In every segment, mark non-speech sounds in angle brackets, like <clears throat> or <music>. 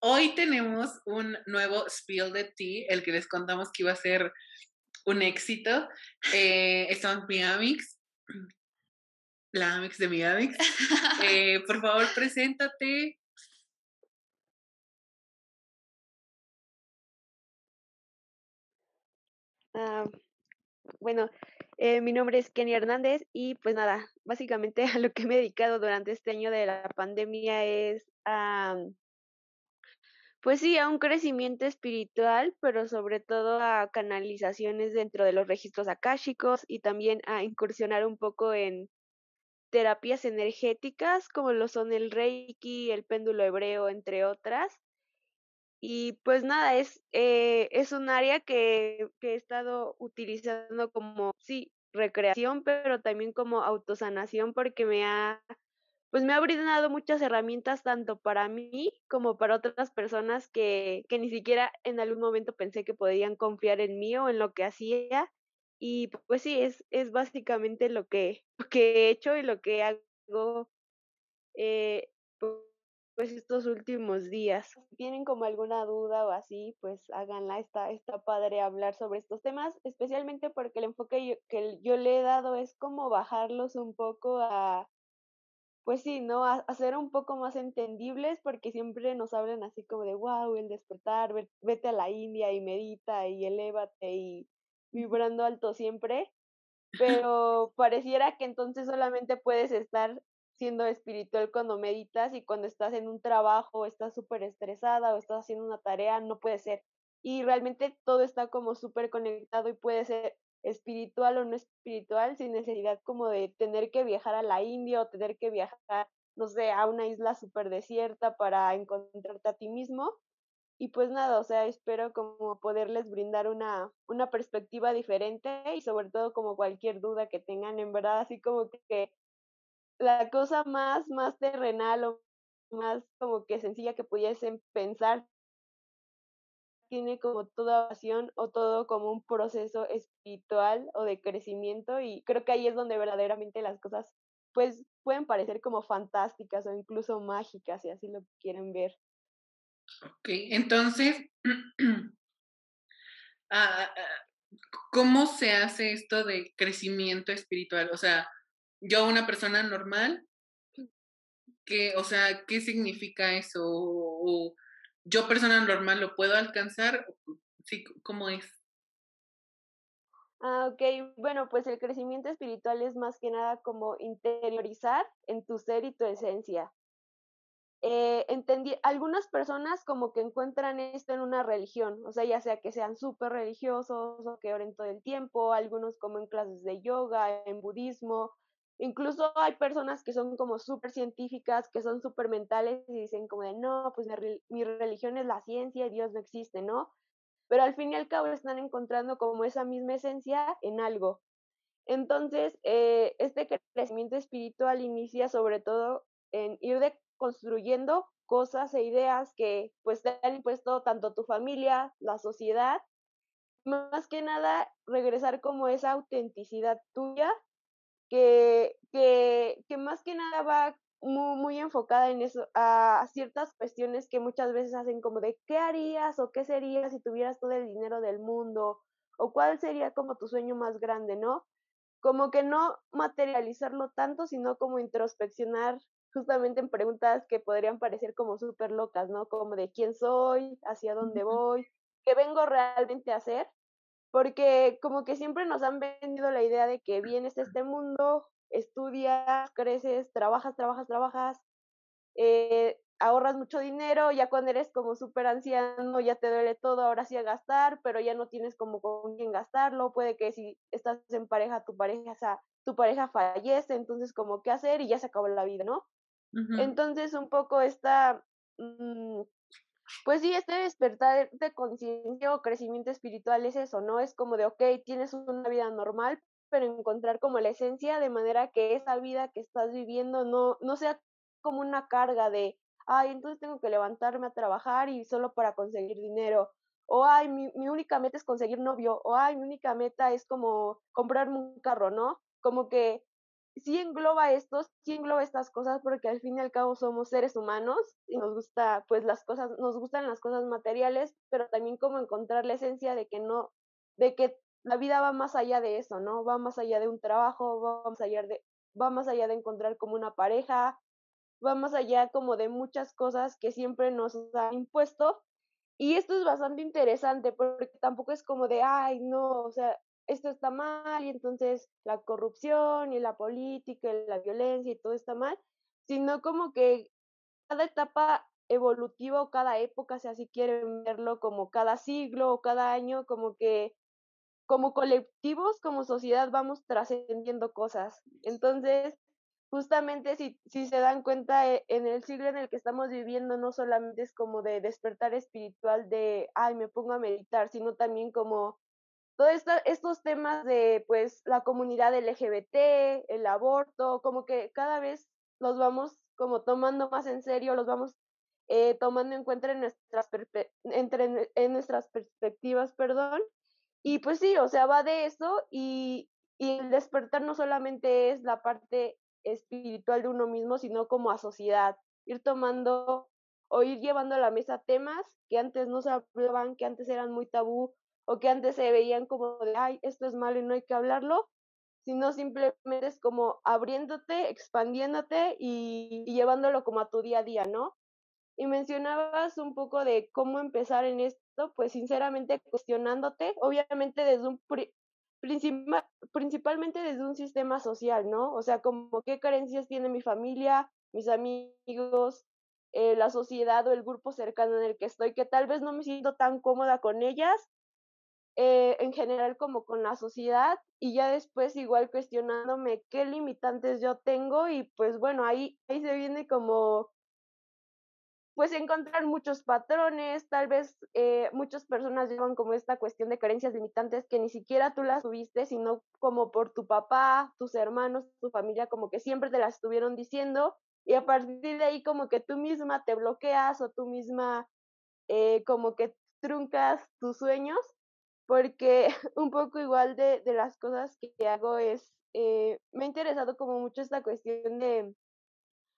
Hoy tenemos un nuevo spiel de tea, el que les contamos que iba a ser un éxito. Eh, estamos mi Amix, la Amix de mi Amix. <laughs> Eh, por favor, preséntate. Ah, bueno, eh, mi nombre es Kenny Hernández y pues nada, básicamente <laughs> a lo que me he dedicado durante este año de la pandemia es a, pues sí, a un crecimiento espiritual, pero sobre todo a canalizaciones dentro de los registros akáshicos y también a incursionar un poco en terapias energéticas como lo son el Reiki, el péndulo hebreo, entre otras. Y pues nada, es, eh, es un área que, que he estado utilizando como, sí, recreación, pero también como autosanación porque me ha, pues me ha brindado muchas herramientas tanto para mí como para otras personas que, que ni siquiera en algún momento pensé que podían confiar en mí o en lo que hacía. Y pues sí, es, es básicamente lo que, <laughs> lo que he hecho y lo que hago eh, pues estos últimos días. Si tienen como alguna duda o así, pues háganla, está, está padre hablar sobre estos temas, especialmente porque el enfoque que yo le he dado es como bajarlos un poco a, pues sí, ¿no? A, hacer un poco más entendibles porque siempre nos hablan así como de, wow, el despertar, vete a la India y medita y elévate y vibrando alto siempre, <laughs> pero pareciera que entonces solamente puedes estar siendo espiritual cuando meditas y cuando estás en un trabajo, estás súper estresada o estás haciendo una tarea, no puede ser. Y realmente todo está como súper conectado y puede ser espiritual o no espiritual sin necesidad como de tener que viajar a la India o tener que viajar, no sé, a una isla súper desierta para encontrarte a ti mismo. Y pues nada, o sea, espero como poderles brindar una, una perspectiva diferente y sobre todo como cualquier duda que tengan, en verdad, así como que la cosa más, más terrenal o más como que sencilla que pudiesen pensar tiene como toda pasión o todo como un proceso espiritual o de crecimiento y creo que ahí es donde verdaderamente las cosas pues pueden parecer como fantásticas o incluso mágicas si así lo quieren ver. Ok, entonces, <clears throat> ah, ah, ¿cómo se hace esto de crecimiento espiritual? O sea, yo una persona normal, que, o sea, ¿qué significa eso? O, yo persona normal lo puedo alcanzar, sí, ¿cómo es? Ah, ok, bueno, pues el crecimiento espiritual es más que nada como interiorizar en tu ser y tu esencia. Eh, entendí, algunas personas como que encuentran esto en una religión, o sea, ya sea que sean súper religiosos o que oren todo el tiempo, algunos como en clases de yoga, en budismo, Incluso hay personas que son como súper científicas, que son súper mentales y dicen como de, no, pues mi, religión es la ciencia y Dios no existe, ¿no? Pero al fin y al cabo están encontrando como esa misma esencia en algo. Entonces, eh, este crecimiento espiritual inicia sobre todo en ir construyendo cosas e ideas que pues te han impuesto tanto tu familia, la sociedad, más que nada regresar como esa autenticidad tuya que, que, que más que nada va muy, muy enfocada en eso, a ciertas cuestiones que muchas veces hacen como de qué harías o qué sería si tuvieras todo el dinero del mundo o cuál sería como tu sueño más grande, ¿no? Como que no materializarlo tanto, sino como introspeccionar justamente en preguntas que podrían parecer como súper locas, ¿no? Como de quién soy, hacia dónde voy, qué vengo realmente a hacer porque como que siempre nos han vendido la idea de que vienes a este mundo, estudias, creces, trabajas, trabajas, trabajas, eh, ahorras mucho dinero, ya cuando eres como súper anciano ya te duele todo, ahora sí a gastar, pero ya no tienes como con quién gastarlo, puede que si estás en pareja, tu pareja, tu pareja fallece, entonces como qué hacer y ya se acabó la vida, ¿no? Entonces un poco esta mm, pues sí, este despertar de conciencia o crecimiento espiritual es eso, ¿no? Es como de, ok, tienes una vida normal, pero encontrar como la esencia de manera que esa vida que estás viviendo no, no sea como una carga de, ay, entonces tengo que levantarme a trabajar y solo para conseguir dinero. O, ay, mi, mi única meta es conseguir novio. O, ay, mi única meta es como comprarme un carro, ¿no? Como que sí engloba esto, sí engloba estas cosas porque al fin y al cabo somos seres humanos y nos gusta pues las cosas, nos gustan las cosas materiales, pero también como encontrar la esencia de que no, de que la vida va más allá de eso, ¿no? Va más allá de un trabajo, va más allá de, va más allá de encontrar como una pareja, va más allá como de muchas cosas que siempre nos han impuesto. Y esto es bastante interesante porque tampoco es como de, ay, no, o sea, esto está mal y entonces la corrupción y la política y la violencia y todo está mal, sino como que cada etapa evolutiva o cada época, si así quieren verlo, como cada siglo o cada año, como que como colectivos, como sociedad, vamos trascendiendo cosas. Entonces, justamente si, si se dan cuenta, eh, en el siglo en el que estamos viviendo no solamente es como de despertar espiritual de, ay, me pongo a meditar, sino también como todos estos temas de pues la comunidad LGBT, el aborto, como que cada vez los vamos como tomando más en serio, los vamos eh, tomando en cuenta en nuestras, entre, en nuestras perspectivas, perdón. Y pues sí, o sea, va de eso y, y el despertar no solamente es la parte espiritual de uno mismo, sino como a sociedad, ir tomando o ir llevando a la mesa temas que antes no se hablaban, que antes eran muy tabú o que antes se veían como de, ay, esto es malo y no hay que hablarlo, sino simplemente es como abriéndote, expandiéndote y, llevándolo como a tu día a día, ¿no? Y mencionabas un poco de cómo empezar en esto, pues sinceramente cuestionándote, obviamente desde un principalmente desde un sistema social, ¿no? O sea, como qué carencias tiene mi familia, mis amigos, eh, la sociedad o el grupo cercano en el que estoy, que tal vez no me siento tan cómoda con ellas, eh, en general como con la sociedad, y ya después igual cuestionándome qué limitantes yo tengo, y pues bueno, ahí, ahí se viene como pues encontrar muchos patrones, tal vez eh, muchas personas llevan como esta cuestión de carencias limitantes que ni siquiera tú las tuviste, sino como por tu papá, tus hermanos, tu familia, como que siempre te las estuvieron diciendo y a partir de ahí como que tú misma te bloqueas o tú misma eh, como que truncas tus sueños, porque <laughs> un poco igual de, de las cosas que hago es, eh, me ha interesado como mucho esta cuestión de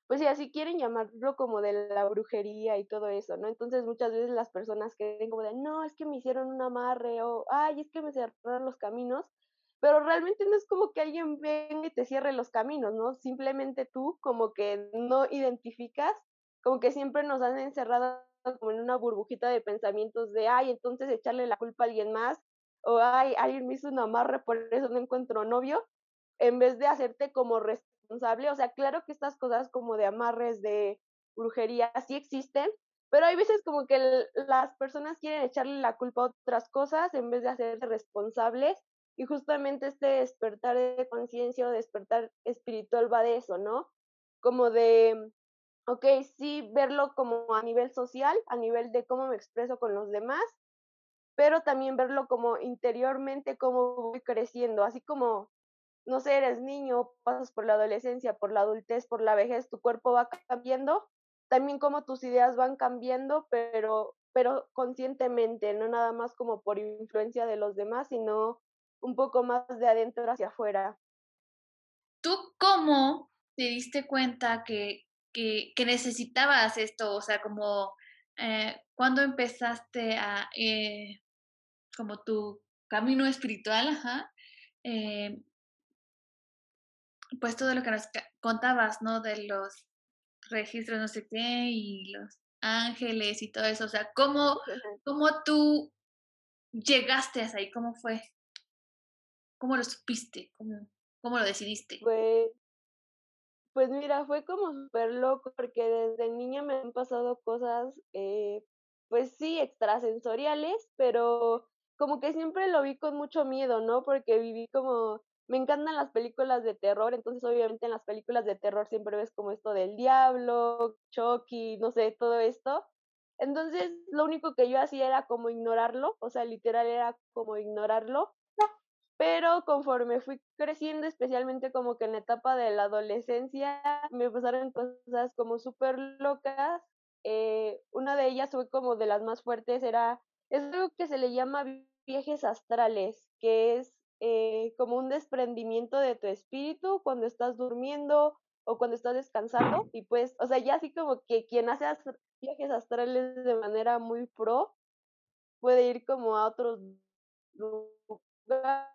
pues sí, así quieren llamarlo como de la brujería y todo eso, ¿no? Entonces muchas veces las personas creen como de, no, es que me hicieron un amarre o, ay, es que me cerraron los caminos, pero realmente no es como que alguien venga y te cierre los caminos, ¿no? Simplemente tú como que no identificas, como que siempre nos han encerrado como en una burbujita de pensamientos de, ay, entonces echarle la culpa a alguien más, o ay, alguien me hizo un amarre, por eso no encuentro novio, en vez de hacerte como o sea, claro que estas cosas como de amarres, de brujería, sí existen, pero hay veces como que las personas quieren echarle la culpa a otras cosas en vez de hacerse responsables. Y justamente este despertar de conciencia o despertar espiritual va de eso, ¿no? Como de, ok, sí, verlo como a nivel social, a nivel de cómo me expreso con los demás, pero también verlo como interiormente, cómo voy creciendo, así como no sé, eres niño, pasas por la adolescencia, por la adultez, por la vejez, tu cuerpo va cambiando, también como tus ideas van cambiando, pero, pero conscientemente, no nada más como por influencia de los demás, sino un poco más de adentro hacia afuera. ¿Tú cómo te diste cuenta que, que, necesitabas esto? O sea, como eh, cuando empezaste a, eh, como tu camino espiritual, ajá, eh, pues todo lo que nos contabas, ¿no? De los registros no sé qué y los ángeles y todo eso. O sea, ¿cómo, cómo tú llegaste hasta ahí? ¿Cómo fue? ¿Cómo lo supiste? ¿Cómo, cómo lo decidiste? Pues, pues mira, fue como súper loco porque desde niña me han pasado cosas, eh, pues sí, extrasensoriales, pero como que siempre lo vi con mucho miedo, ¿no? Porque viví como me encantan las películas de terror, entonces obviamente en las películas de terror siempre ves como esto del diablo, Chucky, no sé, todo esto. Entonces lo único que yo hacía era como ignorarlo, o sea, literal era como ignorarlo. Pero conforme fui creciendo, especialmente como que en la etapa de la adolescencia, me pasaron cosas como súper locas. Eh, una de ellas fue como de las más fuertes, era, es algo que se le llama viajes astrales, que es eh, como un desprendimiento de tu espíritu cuando estás durmiendo o cuando estás descansando <clears throat> y pues, o sea, ya así como que quien hace viajes astrales de manera muy pro puede ir como a otros lugares,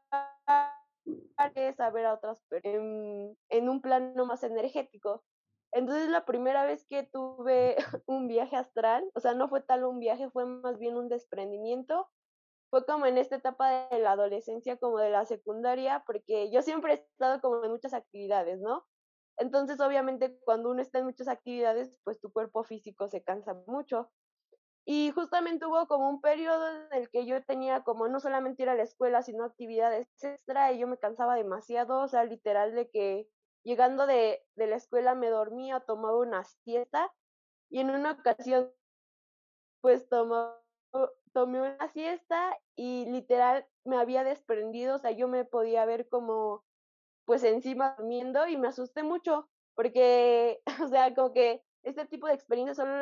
a ver a otras en, en un plano más energético. Entonces la primera vez que tuve <laughs> un viaje astral, o sea, no fue tal un viaje, fue más bien un desprendimiento. Fue como en esta etapa de la adolescencia, como de la secundaria, porque yo siempre he estado como en muchas actividades, ¿no? Entonces, obviamente, cuando uno está en muchas actividades, pues tu cuerpo físico se cansa mucho. Y justamente hubo como un periodo en el que yo tenía como no solamente ir a la escuela, sino actividades extra y yo me cansaba demasiado, o sea, literal de que llegando de, de la escuela me dormía, tomaba una siesta y en una ocasión pues tomó, tomé una siesta y literal me había desprendido, o sea, yo me podía ver como pues encima durmiendo y me asusté mucho porque, <laughs> o sea, como que este tipo de experiencias solo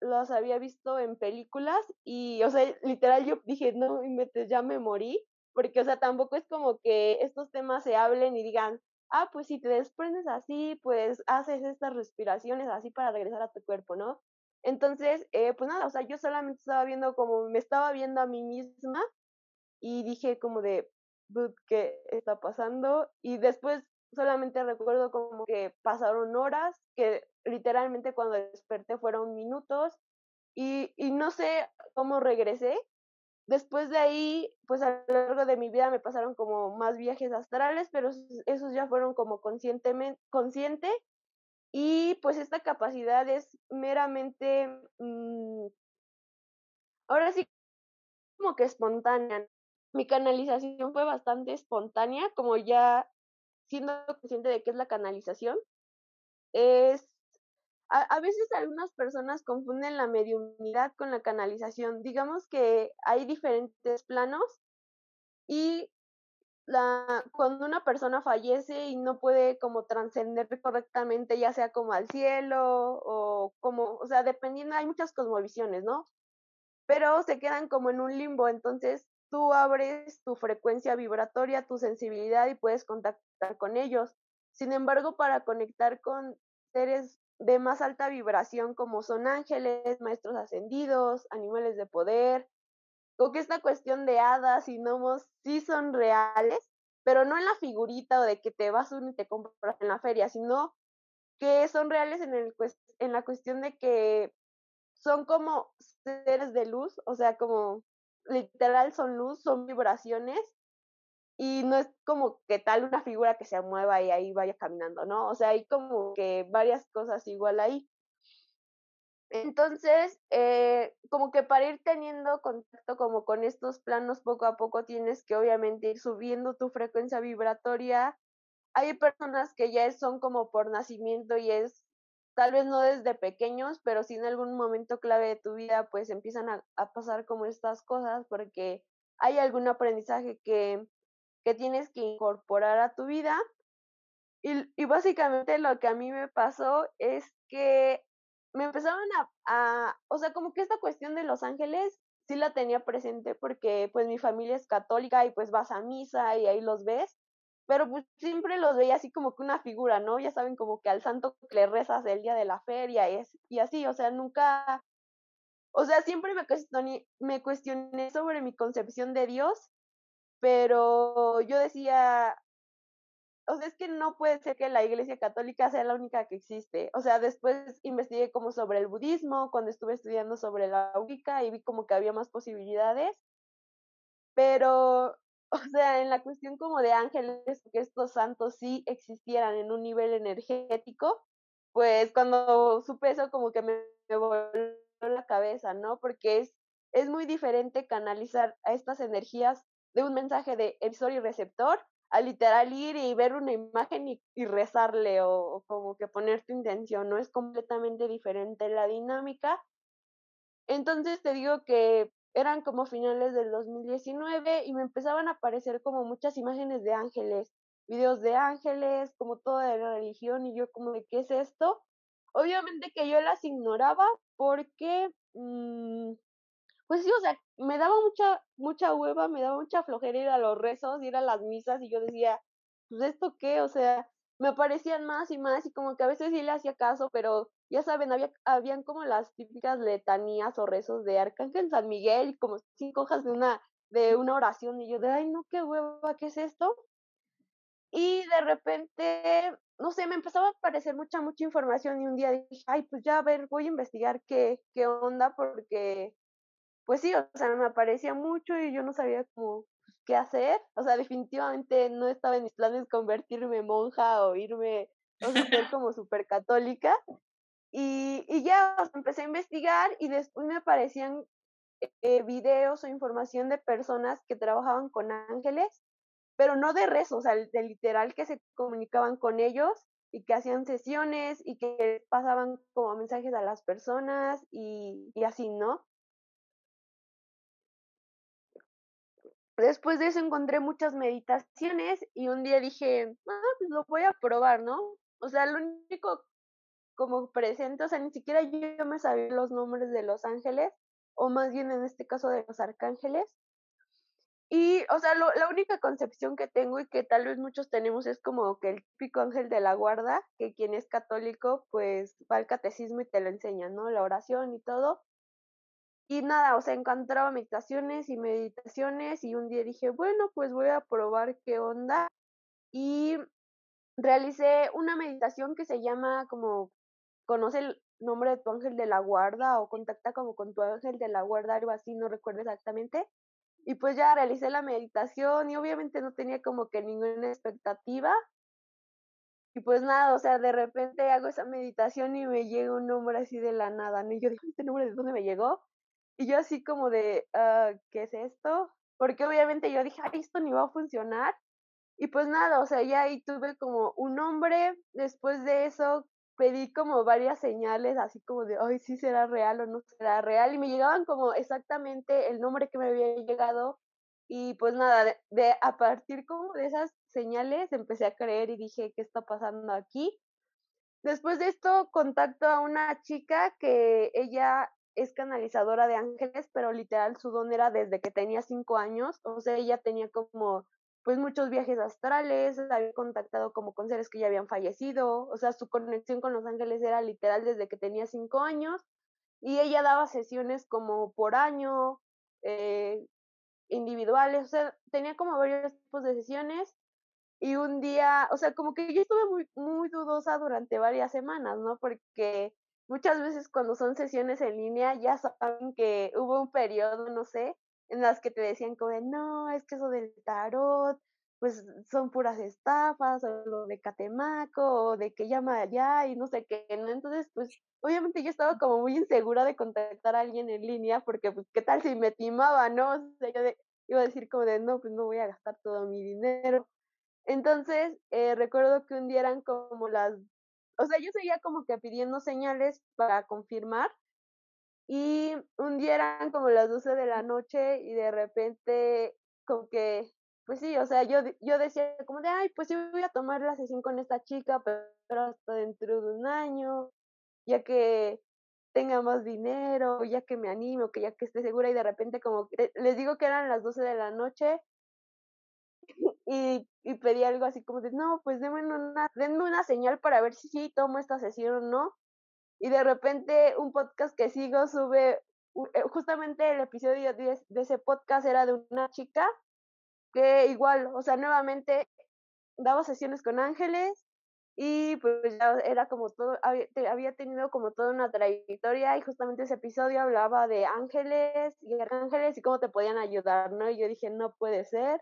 las había visto en películas y, o sea, literal yo dije, no, ya me morí, porque, o sea, tampoco es como que estos temas se hablen y digan, ah, pues si te desprendes así, pues haces estas respiraciones así para regresar a tu cuerpo, ¿no? Entonces, eh, pues nada, o sea, yo solamente estaba viendo como, me estaba viendo a mí misma y dije como de, ¿qué está pasando? Y después solamente recuerdo como que pasaron horas, que literalmente cuando desperté fueron minutos y, y no sé cómo regresé, Después de ahí, pues a lo largo de mi vida me pasaron como más viajes astrales, pero esos ya fueron como conscientemente, consciente. Y pues esta capacidad es meramente, mm, ahora sí, como que espontánea. Mi canalización fue bastante espontánea, como ya siendo consciente de qué es la canalización. Es a, veces algunas personas confunden la mediunidad con la canalización. Digamos que hay diferentes planos y la, cuando una persona fallece y no puede como trascender correctamente, ya sea como al cielo o como, o sea, dependiendo, hay muchas cosmovisiones, ¿no? Pero se quedan como en un limbo, entonces tú abres tu frecuencia vibratoria, tu sensibilidad y puedes contactar con ellos. Sin embargo, para conectar con seres de más alta vibración como son ángeles, maestros ascendidos, animales de poder, o que esta cuestión de hadas y gnomos sí son reales, pero no en la figurita o de que te vas uno y te compras en la feria, sino que son reales en, el, en la cuestión de que son como seres de luz, o sea, como literal son luz, son vibraciones y no es como que tal una figura que se mueva y ahí vaya caminando, ¿no? O sea, hay como que varias cosas igual ahí. Entonces, eh, como que para ir teniendo contacto como con estos planos poco a poco tienes que obviamente ir subiendo tu frecuencia vibratoria. Hay personas que ya son como por nacimiento y es tal vez no desde pequeños, pero sí en algún momento clave de tu vida pues empiezan a, pasar como estas cosas porque hay algún aprendizaje que que tienes que incorporar a tu vida. Y, y básicamente lo que a mí me pasó es que me empezaron a, a, o sea, como que esta cuestión de Los Ángeles sí la tenía presente porque pues mi familia es católica y pues vas a misa y ahí los ves, pero pues siempre los veía así como que una figura, ¿no? Ya saben, como que al santo que le rezas el día de la feria y, es, y así, o sea, nunca, o sea, siempre me cuestioné, me cuestioné sobre mi concepción de Dios pero yo decía, o sea, es que no puede ser que la Iglesia Católica sea la única que existe. O sea, después investigué como sobre el budismo, cuando estuve estudiando sobre la Wicca y vi como que había más posibilidades. Pero, <laughs> o sea, en la cuestión como de ángeles, que estos santos sí existieran en un nivel energético, pues cuando supe eso como que me, me voló la cabeza, ¿no? Porque es, es muy diferente canalizar a estas energías de un mensaje de emisor y receptor a literal ir y ver una imagen y, rezarle o, como que poner tu intención, ¿no? Es completamente diferente la dinámica. Entonces te digo que eran como finales del 2019 y me empezaban a aparecer como muchas imágenes de ángeles, videos de ángeles, como toda la religión y yo como de qué es esto. Obviamente que yo las ignoraba porque mm, pues sí, o sea, me daba mucha, mucha hueva, me daba mucha flojera ir a los rezos, ir a las misas y yo decía, pues esto qué, o sea, me aparecían más y más y como que a veces sí le hacía caso, pero ya saben, había, habían como las típicas letanías o rezos de Arcángel San Miguel, como cinco hojas de una, de una oración y yo de, ay, no, qué hueva, ¿qué es esto? Y de repente, no sé, me empezaba a aparecer mucha, mucha información y un día dije, ay, pues ya, a ver, voy a investigar qué, qué onda porque, pues sí, o sea, me aparecía mucho y yo no sabía cómo, qué hacer. O sea, definitivamente no estaba en mis planes convertirme en monja o irme, o sea, ser <laughs> como súper católica. Y, y ya empecé a investigar y después me aparecían eh, videos o información de personas que trabajaban con ángeles pero no de rezo, o sea, de literal que se comunicaban con ellos y que hacían sesiones y que pasaban como mensajes a las personas y, y así, ¿no? Después de eso encontré muchas meditaciones y un día dije, ah, pues lo voy a probar, ¿no? O sea, lo único como presente, o sea, ni siquiera yo me sabía los nombres de los ángeles, o más bien en este caso de los arcángeles, y, o sea, la única concepción que tengo y que tal vez muchos tenemos es como que el típico ángel de la guarda, que quien es católico, pues va al catecismo y te lo enseña, ¿no? La oración y todo. Y nada, o sea, encontraba meditaciones y meditaciones y un día dije, bueno, pues voy a probar qué onda. Y realicé una meditación que se llama como, conoce el nombre de tu ángel de la guarda o contacta como con tu ángel de la guarda, algo así, no recuerdo exactamente y pues ya realicé la meditación y obviamente no tenía como que ninguna expectativa. Y pues nada, o sea, de repente hago esa meditación y me llega un nombre así de la nada, ¿no? Y yo digo, ¿este nombre de dónde me llegó? Y yo así como de, ah, ¿qué es esto? Porque obviamente yo dije, ay, esto ni va a funcionar. Y pues nada, o sea, ya ahí tuve como un nombre, después de eso pedí como varias señales, así como de, ay, sí será real o no será real, y me llegaban como exactamente el nombre que me había llegado, y pues nada, de, a partir como de esas señales empecé a creer y dije, ¿qué está pasando aquí? Después de esto contacto a una chica que ella es canalizadora de ángeles, pero literal su don era desde que tenía cinco años, o sea, ella tenía como pues muchos viajes astrales, había contactado como con seres que ya habían fallecido, o sea, su conexión con los ángeles era literal desde que tenía cinco años y ella daba sesiones como por año, eh, individuales, o sea, tenía como varios tipos de sesiones y un día, o sea, como que yo estuve muy, muy dudosa durante varias semanas, ¿no? Porque muchas veces cuando son sesiones en línea ya saben que hubo un periodo, no sé, en las que te decían como de, no, es que eso del tarot, pues son puras estafas, o lo de Catemaco, o de que llama allá y no sé qué, ¿no? Entonces, pues, obviamente yo estaba como muy insegura de contactar a alguien en línea, porque, pues, ¿qué tal si me timaba, no? O sea, yo iba a decir como de, no, pues no voy a gastar todo mi dinero. Entonces, eh, recuerdo que un día eran como las, o sea, yo seguía como que pidiendo señales para confirmar, y un día eran como las 12 de la noche y de repente como que, pues sí, o sea, yo, yo decía como de, ay, pues yo voy a tomar la sesión con esta chica, pero hasta dentro de un año, ya que tenga más dinero, ya que me animo, que ya que esté segura y de repente como que, les digo que eran las 12 de la noche y, y pedí algo así como de, no, pues denme una, denme una señal para ver si sí tomo esta sesión o no y de repente un podcast que sigo sube, eh, justamente el episodio de, ese podcast era de una chica que igual, o sea, nuevamente daba sesiones con ángeles y pues ya era como todo, había, tenido como toda una trayectoria y justamente ese episodio hablaba de ángeles y ángeles y cómo te podían ayudar, ¿no? Y yo dije, no puede ser.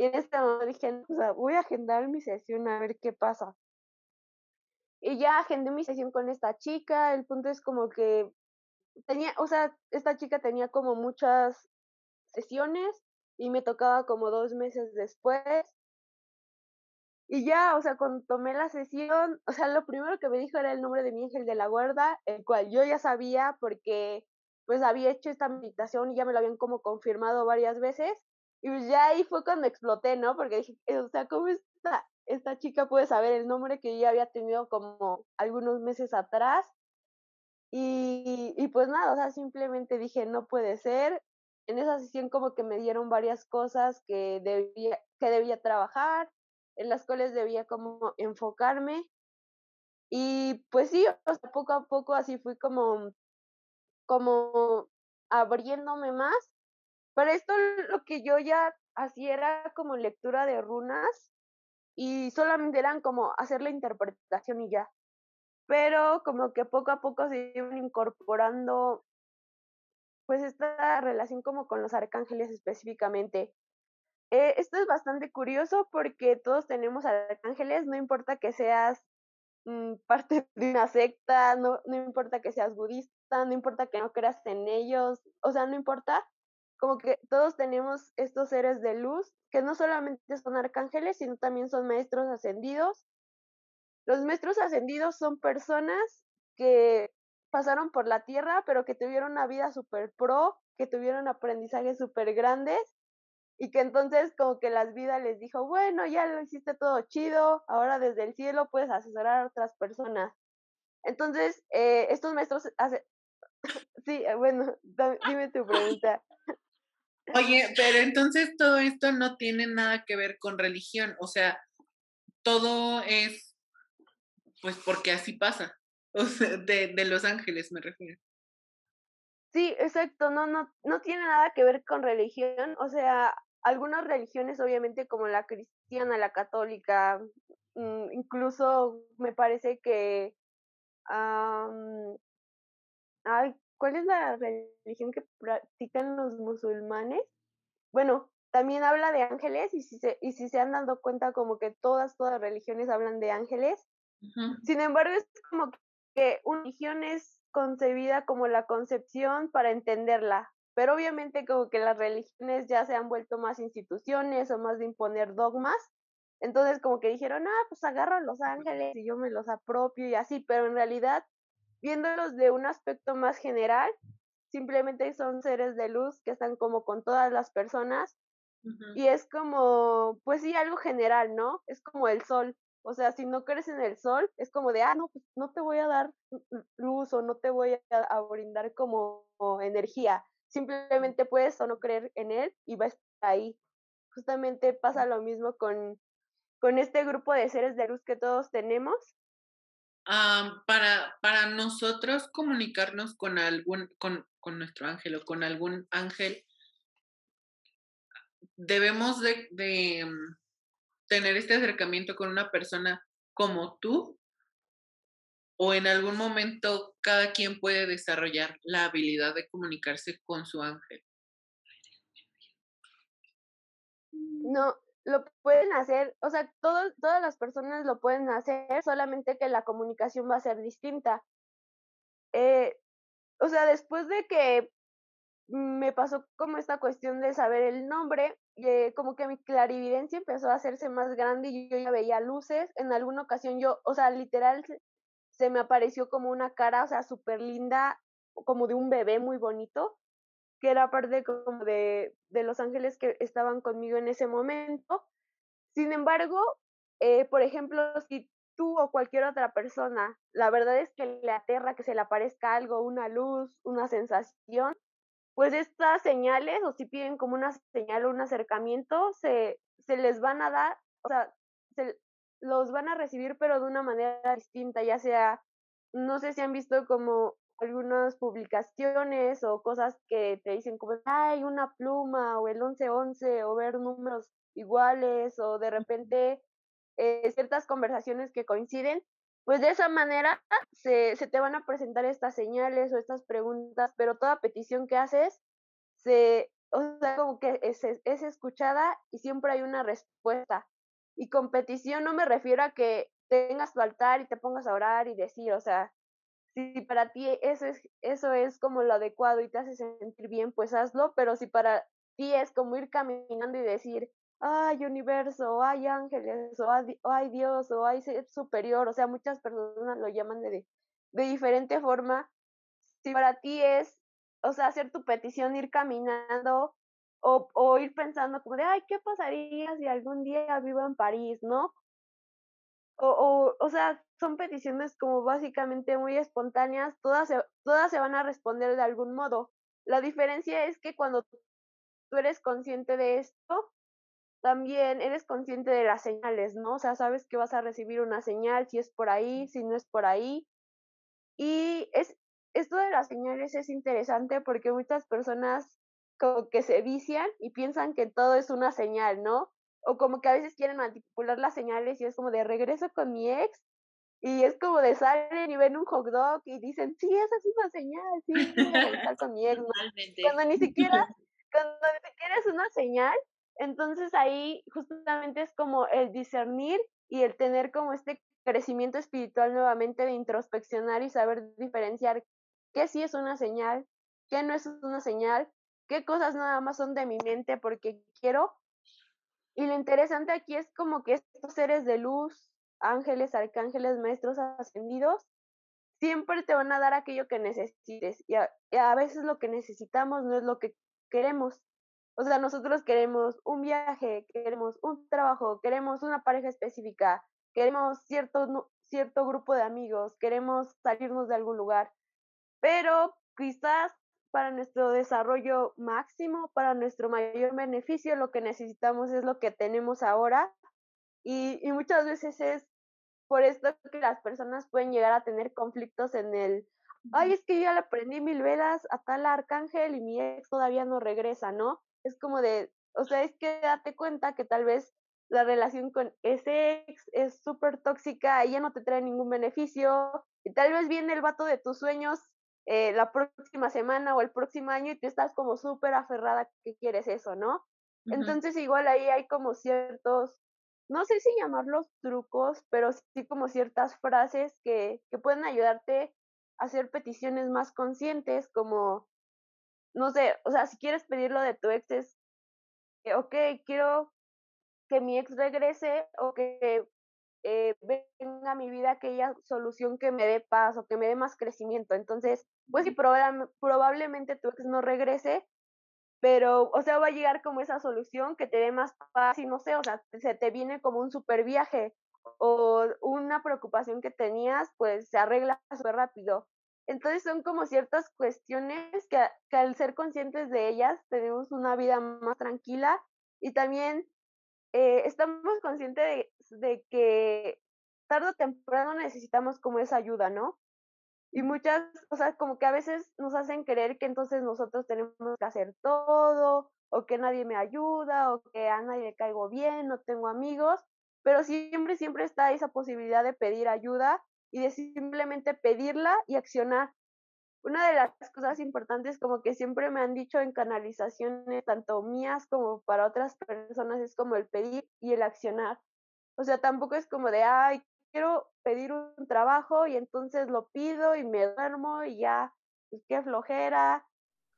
Y en este momento dije, o sea, voy a agendar mi sesión a ver qué pasa. Y ya agendé mi sesión con esta chica, el punto es como que tenía, o sea, esta chica tenía como muchas sesiones y me tocaba como dos meses después. Y ya, o sea, cuando tomé la sesión, o sea, lo primero que me dijo era el nombre de mi ángel de la guarda, el cual yo ya sabía porque pues había hecho esta meditación y ya me lo habían como confirmado varias veces. Y pues ya ahí fue cuando exploté, ¿no? Porque dije, o sea, ¿cómo está? esta chica puede saber el nombre que yo había tenido como algunos meses atrás. Y, y pues nada, o sea, simplemente dije, no puede ser. En esa sesión como que me dieron varias cosas que debía, que debía trabajar, en las cuales debía como enfocarme. Y pues sí, o sea, poco a poco así fui como, como abriéndome más. Pero esto lo que yo ya hacía era como lectura de runas y solamente eran como hacer la interpretación y ya. Pero como que poco a poco se iban incorporando pues esta relación como con los arcángeles específicamente. Eh, esto es bastante curioso porque todos tenemos arcángeles, no importa que seas mm, <laughs> parte de una secta, no, no importa que seas budista, no importa que no creas en ellos, o sea, no importa, como que todos tenemos estos seres de luz que no solamente son arcángeles, sino también son maestros ascendidos. Los maestros ascendidos son personas que pasaron por la tierra, pero que tuvieron una vida súper pro, que tuvieron aprendizajes súper grandes y que entonces como que las vidas les dijo, bueno, ya lo hiciste todo chido, ahora desde el cielo puedes asesorar a otras personas. Entonces, eh, estos maestros hace... <laughs> sí, eh, bueno, dime tu <laughs> pregunta. Oye, pero entonces todo esto no tiene nada que ver con religión, o sea, todo es, pues porque así pasa, <laughs> o sea, de, Los Ángeles me refiero. Sí, exacto, no, no, no tiene nada que ver con religión, o sea, algunas religiones, obviamente, como la cristiana, la católica, mm, incluso me parece que, ay, ¿cuál es la religión que practican los musulmanes? Bueno, también habla de ángeles y si se, y si se han dado cuenta como que todas, todas religiones hablan de ángeles. Sin embargo, es como que una religión es concebida como la concepción para entenderla, pero obviamente como que las religiones ya se han vuelto más instituciones o más de imponer dogmas. Entonces como que dijeron, ah, pues agarro a los ángeles y yo me los apropio y así, pero en realidad, viéndolos de un aspecto más general, simplemente son seres de luz que están como con todas las personas y es como, pues sí, algo general, ¿no? Es como el sol. O sea, si no crees en el sol, es como de, ah, no, pues no te voy a dar luz o no te voy a, a brindar como energía simplemente puedes o no creer en él y va a estar ahí. Justamente pasa lo mismo con, con este grupo de seres de luz que todos tenemos. Para, para nosotros comunicarnos con algún, con, con nuestro ángel o con algún ángel, debemos de, mm, tener este acercamiento con una persona como tú o en algún momento cada quien puede desarrollar la habilidad de comunicarse con su ángel? No, lo pueden hacer, o sea, todas las personas lo pueden hacer, solamente que la comunicación va a ser distinta. Eh, o sea, después de que me pasó como esta cuestión de saber el nombre, eh, como que mi clarividencia empezó a hacerse más grande y yo ya veía luces. En alguna ocasión yo, o sea, literal se me apareció como una cara, o sea, súper linda, como de un bebé muy bonito, que era parte como de, de los ángeles que estaban conmigo en ese momento. Sin embargo, eh, por ejemplo, si tú o cualquier otra persona, la verdad es que le aterra que se le aparezca algo, una luz, una sensación, pues estas señales, o si piden como una señal o un acercamiento, se, se les van a dar, o sea, se, los van a recibir pero de una manera distinta, ya sea, no sé si han visto como algunas publicaciones o cosas que te dicen como, hay una pluma o el 1111 o ver números iguales o de repente eh, ciertas conversaciones que coinciden, pues de esa manera se, se te van a presentar estas señales o estas preguntas, pero toda petición que haces se, o sea, como que es, es escuchada y siempre hay una respuesta. Y competición no me refiero a que tengas tu altar y te pongas a orar y decir, o sea, si para ti eso es, eso es como lo adecuado y te hace sentir bien, pues hazlo, pero si para ti es como ir caminando y decir, ay universo, o hay ángeles, o hay, Dios, o hay ser superior, o sea, muchas personas lo llaman de, de diferente forma, si para ti es, o sea, hacer tu petición, ir caminando o, o ir pensando como de, ay, ¿qué pasaría si algún día vivo en París, no? O, o, sea, son peticiones como básicamente muy espontáneas, todas se, todas se van a responder de algún modo. La diferencia es que cuando tú eres consciente de esto, también eres consciente de las señales, ¿no? O sea, sabes que vas a recibir una señal, si es por ahí, si no es por ahí. Y es, esto de las señales es interesante porque muchas personas como que se vician y piensan que todo es una señal, ¿no? O como que a veces quieren manipular las señales y es como de regreso con mi ex y es como de salen y ven un hot dog y dicen, sí, esa es una señal, sí, voy a regresar con mi <laughs> ex. Cuando ni siquiera, <laughs> cuando ni siquiera es una señal, entonces ahí justamente es como el discernir y el tener como este crecimiento espiritual nuevamente de introspeccionar y saber diferenciar qué sí es una señal, qué no es una señal, qué cosas nada más son de mi mente porque quiero y lo interesante aquí es como que estos seres de luz, ángeles, arcángeles, maestros ascendidos, siempre te van a dar aquello que necesites. Y a, veces lo que necesitamos no es lo que queremos. O sea, nosotros queremos un viaje, queremos un trabajo, queremos una pareja específica, queremos cierto, cierto grupo de amigos, queremos salirnos de algún lugar. Pero quizás para nuestro desarrollo máximo, para nuestro mayor beneficio, lo que necesitamos es lo que tenemos ahora y, muchas veces es por esto que las personas pueden llegar a tener conflictos en el, ay, es que yo ya le prendí mil velas a tal arcángel y mi ex todavía no regresa, ¿no? Es como de, o sea, es que date cuenta que tal vez la relación con ese ex es súper tóxica, ella no te trae ningún beneficio, y tal vez viene el vato de tus sueños eh, la próxima semana o el próximo año y tú estás como súper aferrada que quieres eso, ¿no? Entonces igual ahí hay como ciertos, no sé si llamarlos trucos, pero sí como ciertas frases que, que pueden ayudarte a hacer peticiones más conscientes, como, no sé, o sea, si quieres pedirlo de tu ex es, ok, quiero que mi ex regrese o que eh, venga a mi vida aquella solución que me dé paz o que me dé más crecimiento. Entonces, pues sí, probablemente tu ex no regrese, pero, o sea, va a llegar como esa solución que te dé más paz y no sé, o sea, se te viene como un super viaje o una preocupación que tenías, pues se arregla súper rápido. Entonces son como ciertas cuestiones que, que al ser conscientes de ellas tenemos una vida más tranquila y también eh, estamos conscientes de, que tarde o temprano necesitamos como esa ayuda, ¿no? Y muchas, sea, como que a veces nos hacen creer que entonces nosotros tenemos que hacer todo, o que nadie me ayuda, o que a nadie le caigo bien, no tengo amigos, pero siempre, siempre está esa posibilidad de pedir ayuda y de simplemente pedirla y accionar una de las cosas importantes como que siempre me han dicho en canalizaciones, tanto mías como para otras personas, es como el pedir y el accionar. O sea, tampoco es como de, ay, quiero pedir un trabajo y entonces lo pido y me duermo y ya, y qué flojera.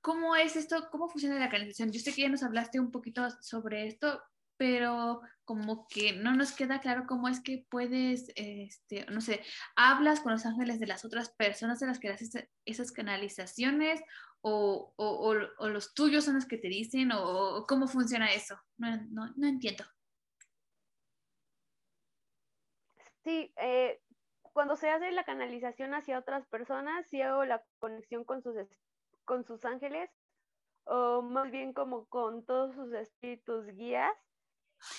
¿Cómo es esto? ¿Cómo funciona la canalización? Yo sé que ya nos hablaste un poquito sobre esto, pero como que no nos queda claro cómo es que puedes, este, no sé, hablas con los ángeles de las otras personas de las que haces esas canalizaciones o, o, o, los tuyos son los que te dicen o, cómo funciona eso. No, no, no entiendo. Sí, eh, cuando se hace la canalización hacia otras personas, sí hago la conexión con sus, con sus ángeles o más bien como con todos sus espíritus guías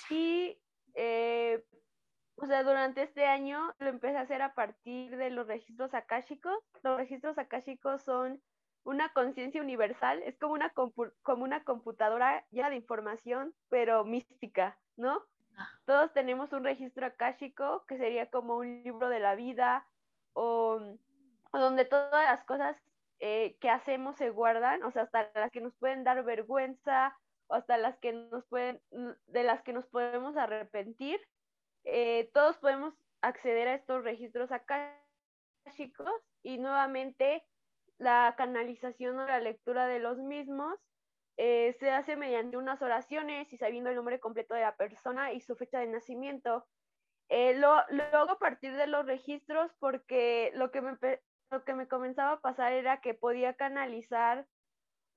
y, eh, o sea, durante este año lo empecé a hacer a partir de los registros akáshicos. Los registros akáshicos son una conciencia universal, es como una, como una computadora llena de información, pero mística, ¿no? Ah. Todos tenemos un registro akáshico que sería como un libro de la vida o, donde todas las cosas eh, que hacemos se guardan, o sea, hasta las que nos pueden dar vergüenza hasta las que nos pueden, de las que nos podemos arrepentir. Eh, todos podemos acceder a estos registros chicos y nuevamente la canalización o la lectura de los mismos eh, se hace mediante unas oraciones y sabiendo el nombre completo de la persona y su fecha de nacimiento. Eh, lo, hago a partir de los registros porque lo que, me, lo que me comenzaba a pasar era que podía canalizar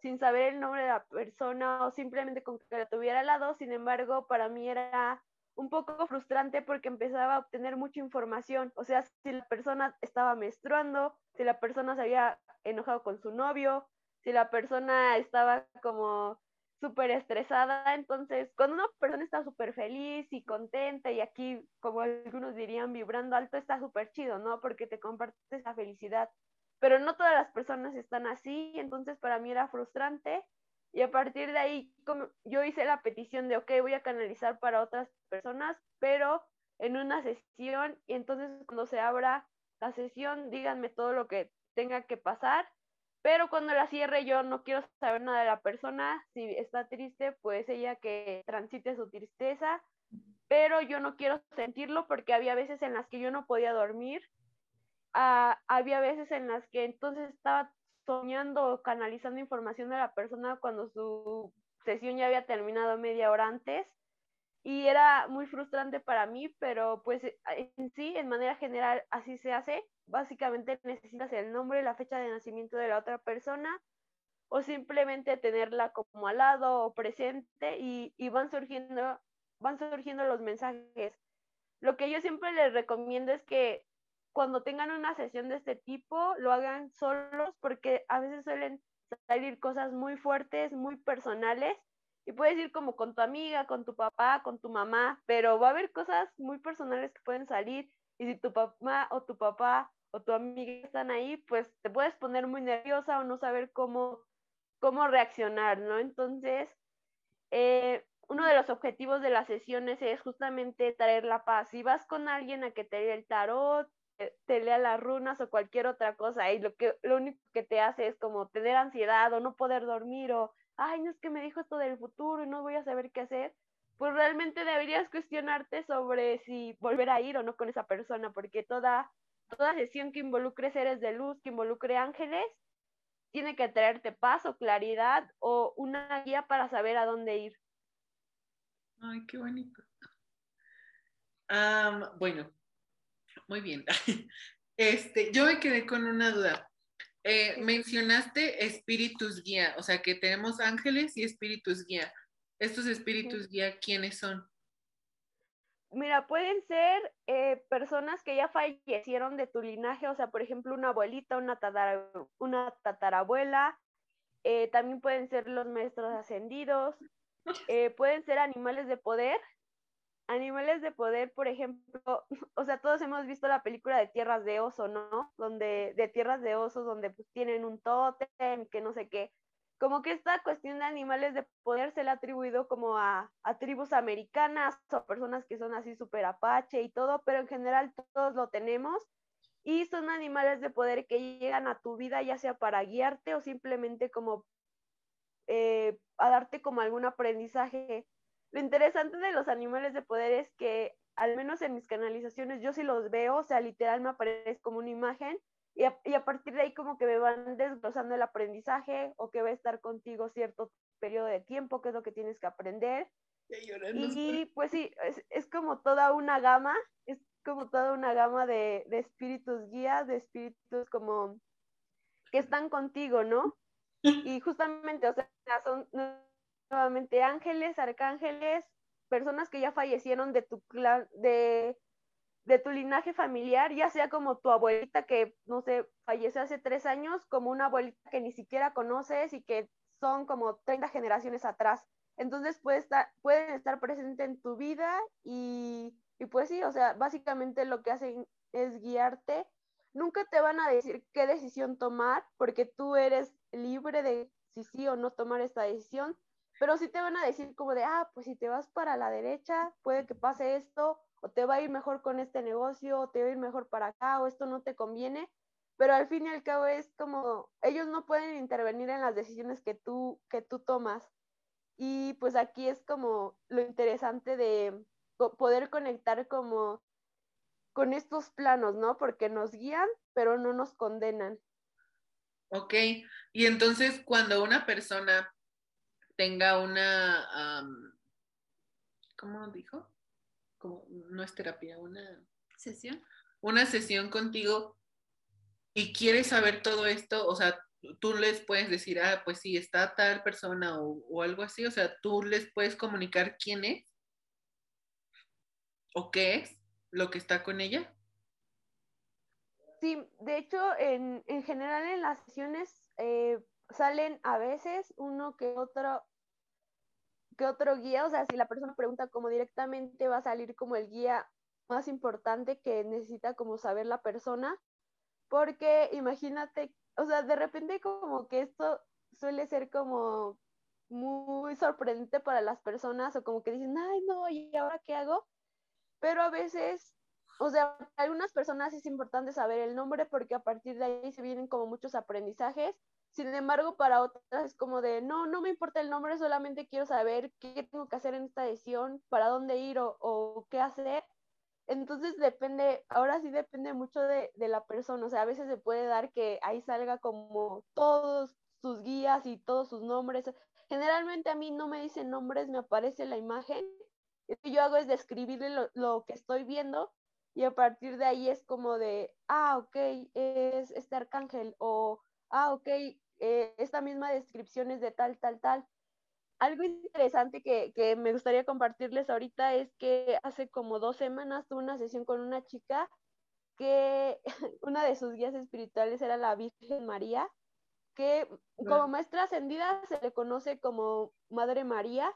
sin saber el nombre de la persona o simplemente con que la tuviera al lado. Sin embargo, para mí era un poco frustrante porque empezaba a obtener mucha información. O sea, si la persona estaba menstruando, si la persona se había enojado con su novio, si la persona estaba como súper estresada. Entonces, cuando una persona está súper feliz y contenta y aquí, como algunos dirían, vibrando alto, está súper chido, ¿no? Porque te compartes esa felicidad. Pero no todas las personas están así, entonces para mí era frustrante. Y a partir de ahí, como yo hice la petición de, ok, voy a canalizar para otras personas, pero en una sesión, y entonces cuando se abra la sesión, díganme todo lo que tenga que pasar pero cuando la cierre yo no quiero saber nada de la persona, si está triste, pues ella que transite su tristeza, pero yo no quiero sentirlo porque había veces en las que yo no podía dormir, ah, había veces en las que entonces estaba soñando o canalizando información de la persona cuando su sesión ya había terminado media hora antes y era muy frustrante para mí, pero pues en sí, en manera general, así se hace básicamente necesitas el nombre y la fecha de nacimiento de la otra persona o simplemente tenerla como al lado o presente y, van surgiendo van surgiendo los mensajes. Lo que yo siempre les recomiendo es que cuando tengan una sesión de este tipo lo hagan solos porque a veces suelen salir cosas muy fuertes, muy personales y puedes ir como con tu amiga, con tu papá, con tu mamá, pero va a haber cosas muy personales que pueden salir y si tu mamá o tu papá o tu amiga están ahí, pues te puedes poner muy nerviosa o no saber cómo, cómo reaccionar, ¿no? Entonces, eh, uno de los objetivos de las sesiones es justamente traer la paz. Si vas con alguien a que te lea el tarot, te, lea las runas o cualquier otra cosa, y lo, que, lo único que te hace es como tener ansiedad o no poder dormir o, ay, no es que me dijo esto del futuro y no voy a saber qué hacer, pues realmente deberías cuestionarte sobre si volver a ir o no con esa persona, porque toda toda sesión que involucre seres de luz, que involucre ángeles, tiene que traerte paz o claridad o una guía para saber a dónde ir. Ay, qué bonito. bueno, muy bien. <laughs> Este, yo me quedé con una duda. Eh, mencionaste espíritus guía, o sea que tenemos ángeles y espíritus guía. ¿Estos espíritus guía quiénes son? Mira, pueden ser eh, personas que ya fallecieron de tu linaje, o sea, por ejemplo, una abuelita, una, una tatarabuela, eh, también pueden ser los maestros ascendidos, <laughs> eh, pueden ser animales de poder. Animales de poder, por ejemplo, <laughs> o sea, todos hemos visto la película de Tierras de Oso, ¿no? Donde, de Tierras de Osos, donde pues tienen un tótem, que no sé qué como que esta cuestión de animales de poder se le ha atribuido como a, tribus americanas o personas que son así súper apache y todo, pero en general todos lo tenemos y son animales de poder que llegan a tu vida ya sea para guiarte o simplemente como eh, a darte como algún aprendizaje. Lo interesante de los animales de poder es que al menos en mis canalizaciones yo sí los veo, o sea, literal me aparece como una imagen y a, partir de ahí como que me van desglosando el aprendizaje o que va a estar contigo cierto periodo de tiempo, que es lo que tienes que aprender. Y pues sí, es, como toda una gama, es como toda una gama de, de espíritus guías, de espíritus como que están contigo, ¿no? <laughs> Y justamente, o sea, son nuevamente ángeles, arcángeles, personas que ya fallecieron de tu clan, de de tu linaje familiar, ya sea como tu abuelita que, no sé, falleció hace tres años, como una abuelita que ni siquiera conoces y que son como 30 generaciones atrás. Entonces puede pueden estar presentes en tu vida y, y pues sí, o sea, básicamente lo que hacen es guiarte. Nunca te van a decir qué decisión tomar porque tú eres libre de si sí o no tomar esta decisión, pero sí te van a decir como de, ah, pues si te vas para la derecha, puede que pase esto, o te va a ir mejor con este negocio, o te va a ir mejor para acá, o esto no te conviene, pero al fin y al cabo es como, ellos no pueden intervenir en las decisiones que tú, que tú tomas. Y pues aquí es como lo interesante de poder conectar como con estos planos, ¿no? Porque nos guían, pero no nos condenan. Ok, y entonces cuando una persona tenga una, ¿cómo dijo? No es terapia, una sesión. Una sesión contigo y quieres saber todo esto, o sea, tú les puedes decir, ah, pues sí, está tal persona o, o algo así, o sea, tú les puedes comunicar quién es. o qué es lo que está con ella? Sí, de hecho, en, en general en las sesiones eh, salen a veces uno que otro que otro guía, o sea, si la persona pregunta como directamente va a salir como el guía más importante que necesita como saber la persona, porque imagínate, o sea, de repente como que esto suele ser como muy sorprendente para las personas o como que dicen, ay, no, ¿y ahora qué hago? Pero a veces o sea, para algunas personas es importante saber el nombre porque a partir de ahí se vienen como muchos aprendizajes. Sin embargo, para otras es como de, no, no me importa el nombre, solamente quiero saber qué tengo que hacer en esta edición, para dónde ir o, qué hacer. Entonces depende, ahora sí depende mucho de, de, la persona. O sea, a veces se puede dar que ahí salga como todos sus guías y todos sus nombres. Generalmente a mí no me dicen nombres, me aparece la imagen. Lo que yo hago es describirle lo, lo que estoy viendo y a partir de ahí es como de, ah, ok, es este arcángel o, ah, ok, eh, esta misma descripción es de tal, tal, tal. Algo interesante que, que, me gustaría compartirles ahorita es que hace como dos semanas tuve una sesión con una chica que <laughs> una de sus guías espirituales era la Virgen María, que como maestra ascendida se le conoce como Madre María,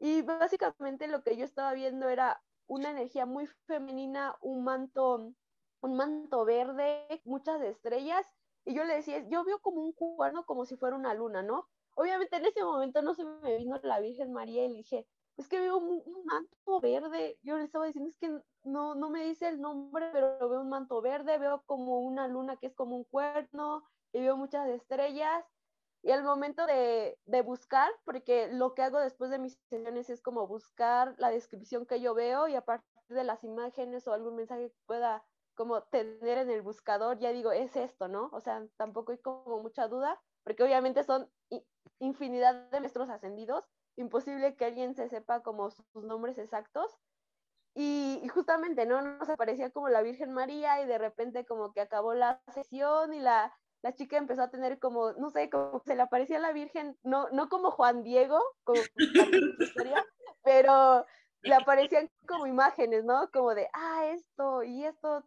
y básicamente lo que yo estaba viendo era una energía muy femenina, un manto, un manto verde, muchas estrellas. Y yo le decía, yo veo como un cuerno, como si fuera una luna, ¿no? Obviamente en ese momento no se me vino la Virgen María y le dije, es que veo un, manto verde. Yo le estaba diciendo, es que no, no me dice el nombre, pero veo un manto verde, veo como una luna que es como un cuerno, y veo muchas estrellas. Y al momento de, de, buscar, porque lo que hago después de mis sesiones es como buscar la descripción que yo veo y a partir de las imágenes o algún mensaje que pueda como tener en el buscador, ya digo, es esto, ¿no? O sea, tampoco hay como mucha duda, porque obviamente son infinidad de maestros ascendidos, imposible que alguien se sepa como sus nombres exactos. Y, y, justamente, ¿no? Nos aparecía como la Virgen María y de repente como que acabó la sesión y la, la chica empezó a tener como, no sé, como se le aparecía a la Virgen, no, no como Juan Diego, como <laughs> historia, pero le aparecían como imágenes, ¿no? Como de, ah, esto y esto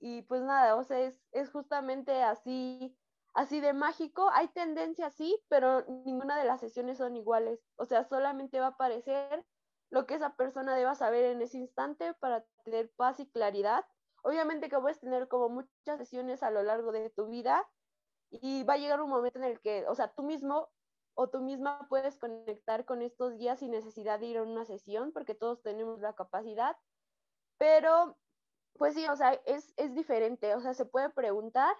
y pues nada, o sea, es, es justamente así, así de mágico. Hay tendencia sí, pero ninguna de las sesiones son iguales. O sea, solamente va a aparecer lo que esa persona deba saber en ese instante para tener paz y claridad. Obviamente que puedes tener como muchas sesiones a lo largo de tu vida y va a llegar un momento en el que, o sea, tú mismo o tú misma puedes conectar con estos guías sin necesidad de ir a una sesión, porque todos tenemos la capacidad, pero pues sí, o sea, es, es diferente, o sea, se puede preguntar,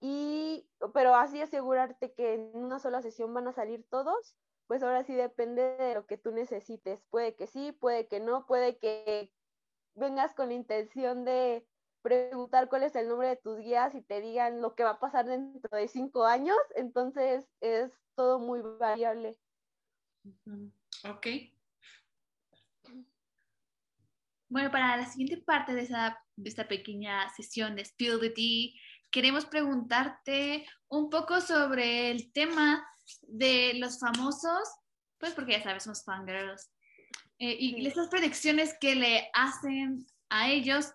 y, pero así asegurarte que en una sola sesión van a salir todos, pues ahora sí depende de lo que tú necesites. Puede que sí, puede que no, puede que vengas con la intención de preguntar cuál es el nombre de tus guías y te digan lo que va a pasar dentro de cinco años, entonces es todo muy variable. Ok. Bueno, para la siguiente parte de, esa, de esta pequeña sesión de Spill the Tea, queremos preguntarte un poco sobre el tema de los famosos, pues porque ya sabes, somos fangirls, eh, y esas predicciones que le hacen a ellos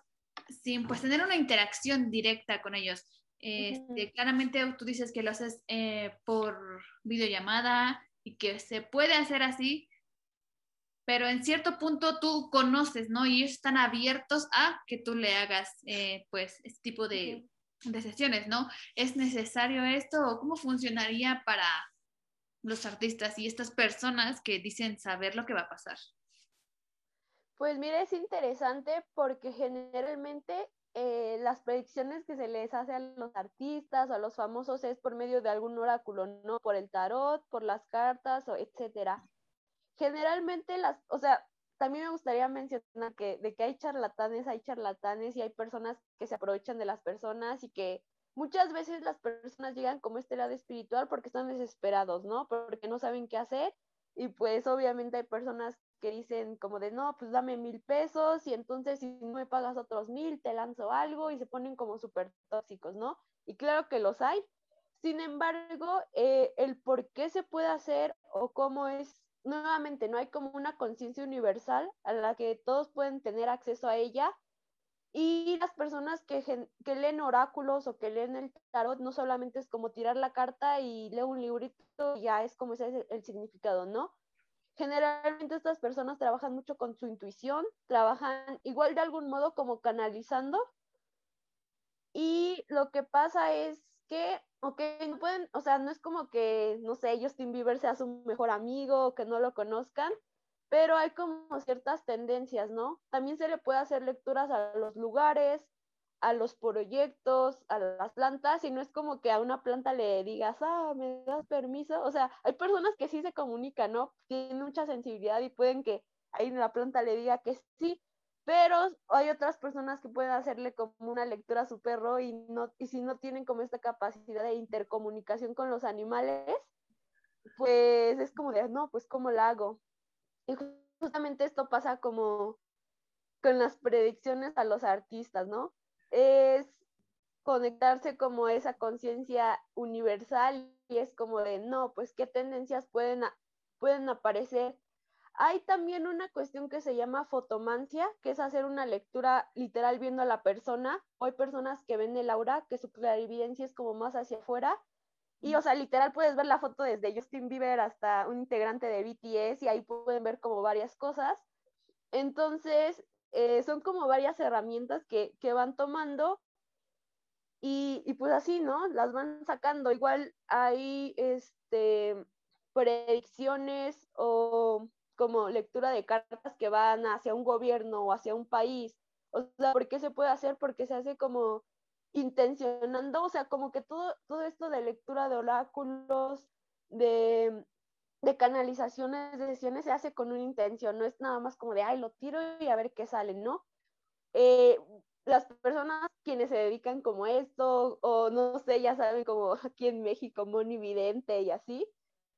sin pues tener una interacción directa con ellos. Este, claramente tú dices que lo haces eh, por videollamada y que se puede hacer así, pero en cierto punto tú conoces, ¿no? Y ellos están abiertos a que tú le hagas, eh, pues, este tipo de, de, sesiones, ¿no? ¿Es necesario esto o cómo funcionaría para los artistas y estas personas que dicen saber lo que va a pasar? Pues mira, es interesante porque generalmente eh, las predicciones que se les hace a los artistas o a los famosos es por medio de algún oráculo, no por el tarot, por las cartas o etcétera. Generalmente las, o sea, también me gustaría mencionar que de que hay charlatanes, hay charlatanes y hay personas que se aprovechan de las personas y que muchas veces las personas llegan como este lado espiritual porque están desesperados, ¿no? Porque no saben qué hacer y pues obviamente hay personas que dicen como de, no, pues dame mil pesos y entonces si no me pagas otros mil, te lanzo algo y se ponen como súper tóxicos, ¿no? Y claro que los hay. Sin embargo, eh, el por qué se puede hacer o cómo es nuevamente no hay como una conciencia universal a la que todos pueden tener acceso a ella y las personas que, leen oráculos o que leen el tarot no solamente es como tirar la carta y leer un librito ya es como ese es el significado, ¿no? Generalmente estas personas trabajan mucho con su intuición, trabajan igual de algún modo como canalizando y lo que pasa es que, ok, no pueden, o sea, no es como que, no sé, Justin Bieber sea su mejor amigo o que no lo conozcan, pero hay como ciertas tendencias, ¿no? También se le puede hacer lecturas a los lugares, a los proyectos, a las plantas, y no es como que a una planta le digas, ah, me das permiso. O sea, hay personas que sí se comunican, ¿no? Tienen mucha sensibilidad y pueden que ahí la planta le diga que sí, pero hay otras personas que pueden hacerle como una lectura a su perro y, no, y si no tienen como esta capacidad de intercomunicación con los animales, pues es como de, no, pues ¿cómo la hago? Y justamente esto pasa como con las predicciones a los artistas, ¿no? Es conectarse como esa conciencia universal y es como de, no, pues qué tendencias pueden, pueden aparecer. Hay también una cuestión que se llama fotomancia, que es hacer una lectura literal viendo a la persona. hay personas que ven el aura, que su clarividencia es como más hacia afuera, y, o sea, literal puedes ver la foto desde Justin Bieber hasta un integrante de BTS y ahí pueden ver como varias cosas. Entonces, eh, son como varias herramientas que, que van tomando y, y, pues así, ¿no? Las van sacando. Igual hay este, predicciones o como lectura de cartas que van hacia un gobierno o hacia un país. O sea, ¿por qué se puede hacer? Porque se hace como intencionando, o sea, como que todo, todo esto de lectura de oráculos, de, de canalizaciones de sesiones se hace con una intención, no es nada más como de, ay, lo tiro y a ver qué sale, ¿no? Eh, las personas quienes se dedican como esto, o no sé, ya saben, como aquí en México, Monividente y así,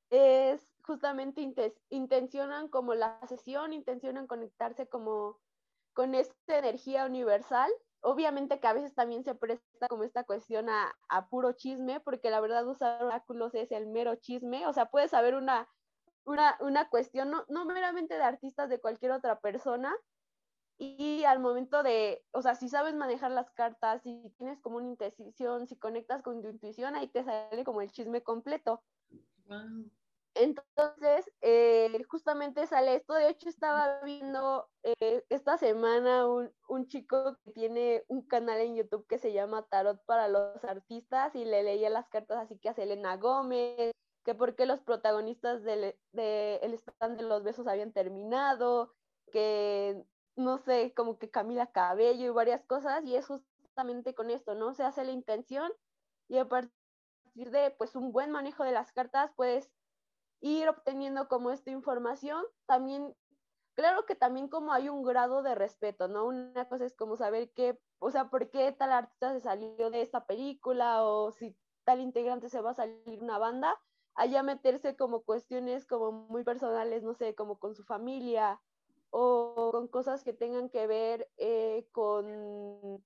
es justamente intencionan como la sesión, intencionan conectarse como con esta energía universal. Obviamente que a veces también se presta como esta cuestión a, puro chisme, porque la verdad usar oráculos es el mero chisme, o sea, puedes saber una, una, cuestión no, meramente de artistas, de cualquier otra persona, y al momento de, o sea, si sabes manejar las cartas, si tienes como una intención, si conectas con tu intuición, ahí te sale como el chisme completo. Entonces, eh, justamente sale esto. De hecho, estaba viendo eh, esta semana un, chico que tiene un canal en YouTube que se llama Tarot para los Artistas y le leía las cartas así que a Selena Gómez, que por qué los protagonistas del de el stand de los besos habían terminado, que no sé, como que Camila Cabello y varias cosas, y es justamente con esto, ¿no? Se hace la intención y a partir de pues un buen manejo de las cartas, pues ir obteniendo como esta información, también, claro que también como hay un grado de respeto, ¿no? Una cosa es como saber qué, o sea, por qué tal artista se salió de esta película o si tal integrante se va a salir una banda, allá meterse como cuestiones como muy personales, no sé, como con su familia o con cosas que tengan que ver eh, con,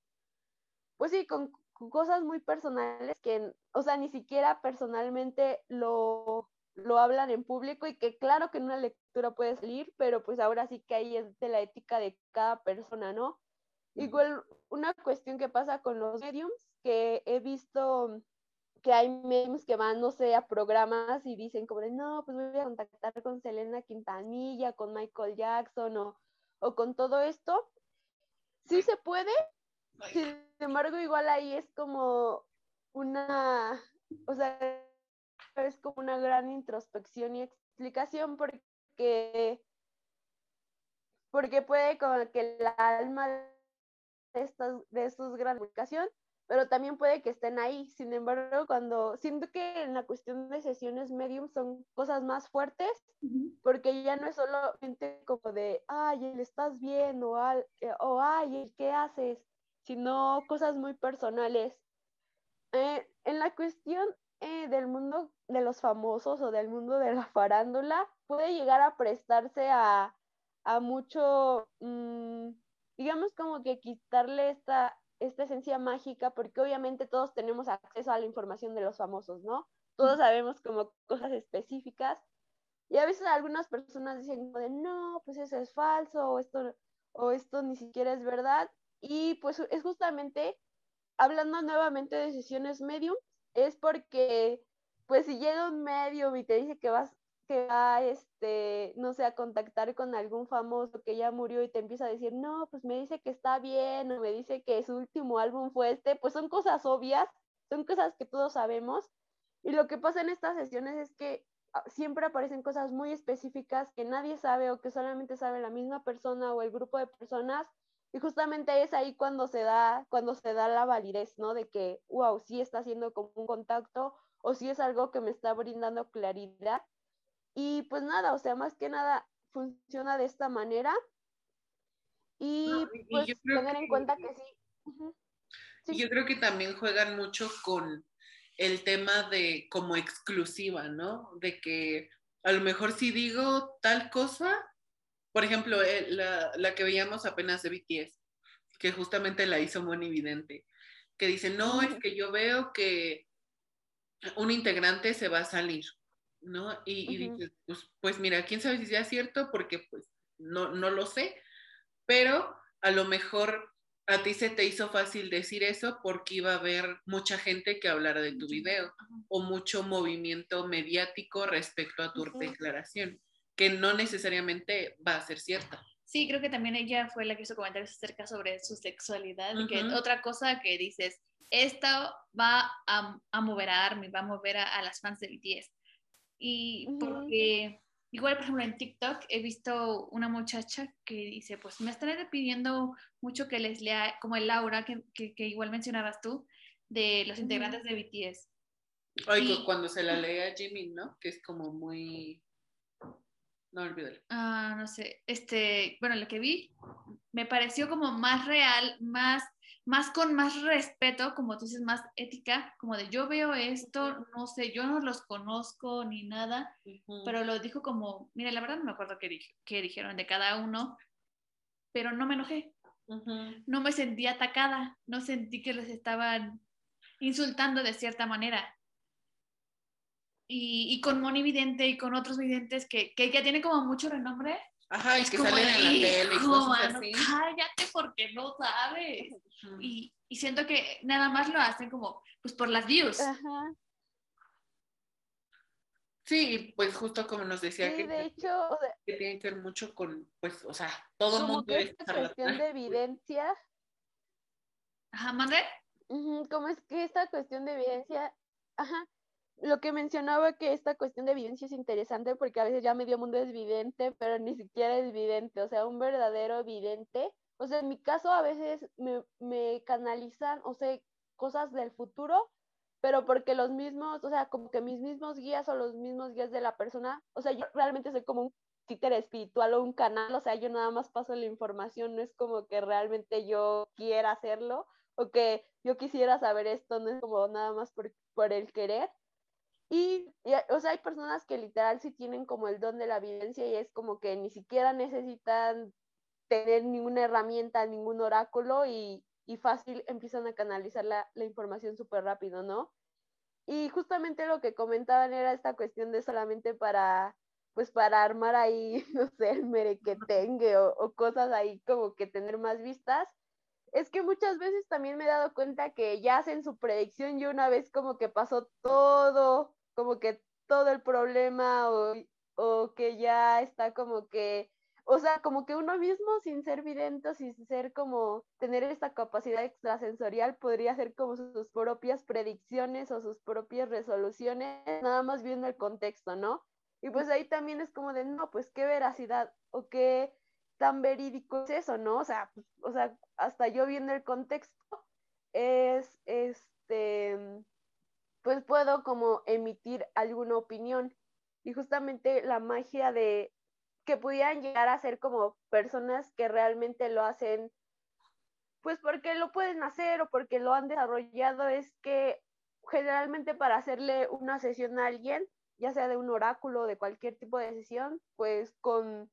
pues sí, con, cosas muy personales que, o sea, ni siquiera personalmente lo, lo hablan en público y que claro que en una lectura puede salir, pero pues ahora sí que ahí es de la ética de cada persona, ¿no? Igual una cuestión que pasa con los mediums, que he visto que hay mediums que van, no sé, a programas y dicen como de, no, pues voy a contactar con Selena Quintanilla, con Michael Jackson o, o con todo esto. Sí se puede, sin embargo, igual ahí es como una, o sea, es como una gran introspección y explicación porque, porque puede como que el alma de estos, de estos gran comunicación, pero también puede que estén ahí. Sin embargo, cuando siento que en la cuestión de sesiones medium son cosas más fuertes, porque ya no es solamente como de, ay, ¿le estás bien? O, eh, o ay, ¿qué haces? Sino cosas muy personales. Eh, en la cuestión eh, del mundo de los famosos o del mundo de la farándula puede llegar a prestarse a, mucho, mm, digamos como que quitarle esta, esta esencia mágica, porque obviamente todos tenemos acceso a la información de los famosos, ¿no? Todos sabemos como cosas específicas, Y a veces algunas personas dicen de no, pues eso es falso o esto, o esto ni siquiera es verdad. Y pues es justamente, hablando nuevamente de sesiones medium, es porque pues si llega un medium y te dice que vas que va, este, no sé, a contactar con algún famoso que ya murió y te empieza a decir, no, pues me dice que está bien, o me dice que su último álbum fue este, pues son cosas obvias, son cosas que todos sabemos. Y lo que pasa en estas sesiones es que ah, siempre aparecen cosas muy específicas que nadie sabe o que solamente sabe la misma persona o el grupo de personas. Y justamente es ahí cuando se da, cuando se da la validez, ¿no? De que, wow, sí está haciendo como un contacto o sí es algo que me está brindando claridad y pues nada, o sea, más que nada funciona de esta manera. Y, pues tener en cuenta que sí. Yo creo que también juegan mucho con el tema de como exclusiva, ¿no? De que a lo mejor si digo tal cosa, por ejemplo, eh, la, la, que veíamos apenas de BTS, que justamente la hizo muy evidente, que dice, no, es que yo veo que un integrante se va a salir, ¿no? Y, dices, pues, pues, mira, quién sabe si sea cierto, porque pues no, no lo sé, pero a lo mejor a ti se te hizo fácil decir eso porque iba a haber mucha gente que hablara de tu video o mucho movimiento mediático respecto a tu declaración, que no necesariamente va a ser cierta. Sí, creo que también ella fue la que hizo comentarios acerca sobre su sexualidad, y que otra cosa que dices, esto va a, a mover a Army, va a mover a, a las fans de BTS. Y porque, igual, por ejemplo, en TikTok he visto una muchacha que dice, pues me están pidiendo mucho que les lea, como el Laura, que, que, igual mencionabas tú, de los integrantes de BTS. Ay, cuando se la lee a Jimmy, ¿no? Que es como muy... No, olvídalo. Ah, no sé. Este, bueno, lo que vi me pareció como más real, más más con más respeto, como tú dices, más ética, como de yo veo esto, no sé, yo no los conozco ni nada, pero lo dijo como, mira, la verdad no me acuerdo qué, qué dijeron de cada uno, pero no me enojé, no me sentí atacada, no sentí que les estaban insultando de cierta manera. Y, y con Moni Vidente y con otros videntes que, que ya tiene como mucho renombre, Ajá, y que salen en la tele y cosas así. Cállate porque no sabes. y, y, siento que nada más lo hacen como, pues por las views. Ajá. Sí, pues justo como nos decía que, de hecho, que tiene que ver mucho con, pues, o sea, todo el mundo es esta cuestión de evidencia. Ajá, ¿mande? como es que esta cuestión de evidencia, ajá, lo que mencionaba que esta cuestión de evidencia es interesante porque a veces ya medio mundo es vidente, pero ni siquiera es vidente, o sea, un verdadero vidente. O sea, en mi caso a veces me, me canalizan, o sea, cosas del futuro, pero porque los mismos, o sea, como que mis mismos guías o los mismos guías de la persona, o sea, yo realmente soy como un títer espiritual o un canal, o sea, yo nada más paso la información, no es como que realmente yo quiera hacerlo o que yo quisiera saber esto, no es como nada más por, por el querer, y, o sea, hay personas que literal sí tienen como el don de la evidencia y es como que ni siquiera necesitan tener ninguna herramienta, ningún oráculo y, y fácil empiezan a canalizar la, la información súper rápido, ¿no? Y justamente lo que comentaban era esta cuestión de solamente para, pues para armar ahí, <laughs> no sé, el merequetengue o, o cosas ahí como que tener más vistas. Es que muchas veces también me he dado cuenta que ya hacen su predicción y una vez como que pasó todo como que todo el problema o, o que ya está como que, o sea, como que uno mismo sin ser vidente, sin ser como tener esta capacidad extrasensorial, podría hacer como sus propias predicciones o sus propias resoluciones, nada más viendo el contexto, ¿no? Y pues ahí también es como de, no, pues qué veracidad o qué tan verídico es eso, ¿no? O sea, o sea, hasta yo viendo el contexto es, este, pues puedo como emitir alguna opinión. Y justamente la magia de que pudieran llegar a ser como personas que realmente lo hacen, pues porque lo pueden hacer o porque lo han desarrollado, es que generalmente para hacerle una sesión a alguien, ya sea de un oráculo o de cualquier tipo de sesión, pues con,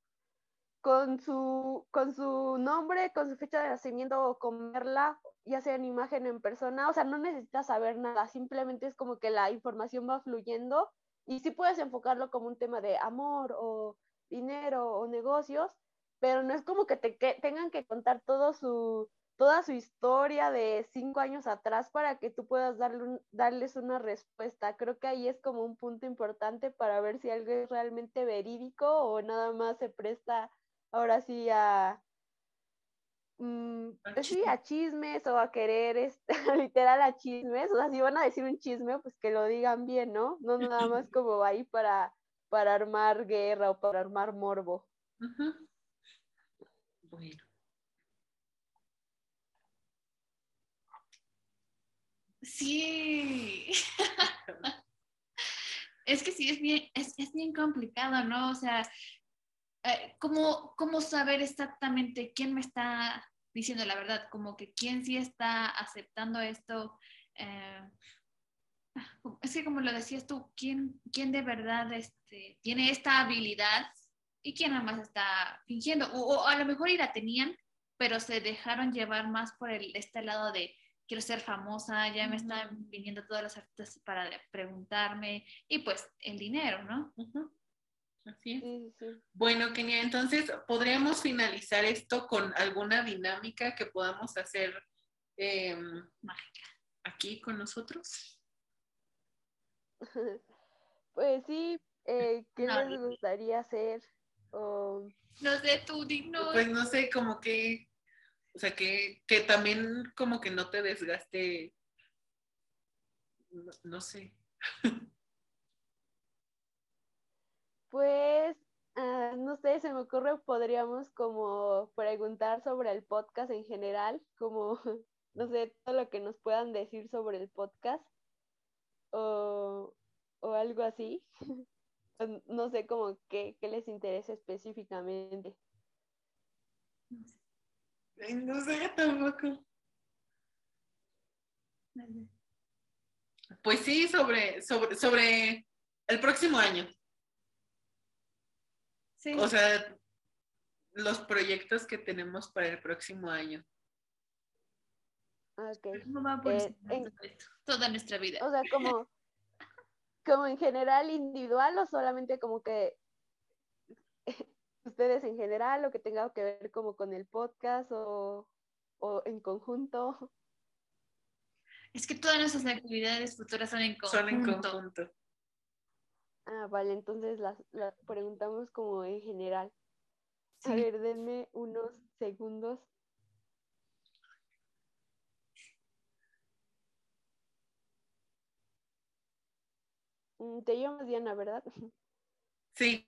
con, su, con su nombre, con su fecha de nacimiento o con verla ya sea en imagen en persona, o sea, no necesitas saber nada, simplemente es como que la información va fluyendo y sí puedes enfocarlo como un tema de amor o dinero o negocios, pero no es como que te tengan que contar todo su, toda su historia de cinco años atrás para que tú puedas darle darles una respuesta. Creo que ahí es como un punto importante para ver si algo es realmente verídico o nada más se presta ahora sí a, mm, pues sí, a chismes o a querer, este, <laughs> literal a chismes. O sea, si van a decir un chisme, pues que lo digan bien, ¿no? No nada <laughs> más como ahí para, para armar guerra o para armar morbo. Bueno. Sí. <laughs> es que sí, es bien, es, bien complicado, ¿no? O sea, ¿cómo, ¿cómo, saber exactamente quién me está diciendo la verdad? Como que quién sí está aceptando esto. Eh, es que como lo decías tú, ¿quién, quién de verdad este, tiene esta habilidad y quién nada más está fingiendo? O, o, a lo mejor y la tenían, pero se dejaron llevar más por el, este lado de quiero ser famosa, ya me están viniendo todas las artistas para preguntarme y pues el dinero, ¿no? Así es. Bueno, Kenia, entonces podríamos finalizar esto con alguna dinámica que podamos hacer mágica aquí con nosotros. <laughs> Pues sí, eh, ¿qué <laughs> les gustaría hacer? No sé, tú dinos. Pues no sé, como que o sea, que, también como que no te desgaste, no, sé. <laughs> Pues, ah, no sé, se me ocurre, podríamos como preguntar sobre el podcast en general, como, <laughs> no sé, todo lo que nos puedan decir sobre el podcast o, algo así. <laughs> no sé, como qué, qué les interesa específicamente. No sé tampoco. Pues sí, sobre, sobre, sobre el próximo año. Sí. O sea, los proyectos que tenemos para el próximo año. Okay. Eh, toda nuestra vida. O sea, como, <laughs> como en general individual o solamente como que <laughs> ustedes en general o que tenga que ver como con el podcast o, en conjunto. Es que todas nuestras actividades futuras son en conjunto. Son en conjunto. Ah, vale, entonces las, preguntamos como en general. A ver, denme unos segundos. Mm, te llamas Diana, ¿verdad? Sí.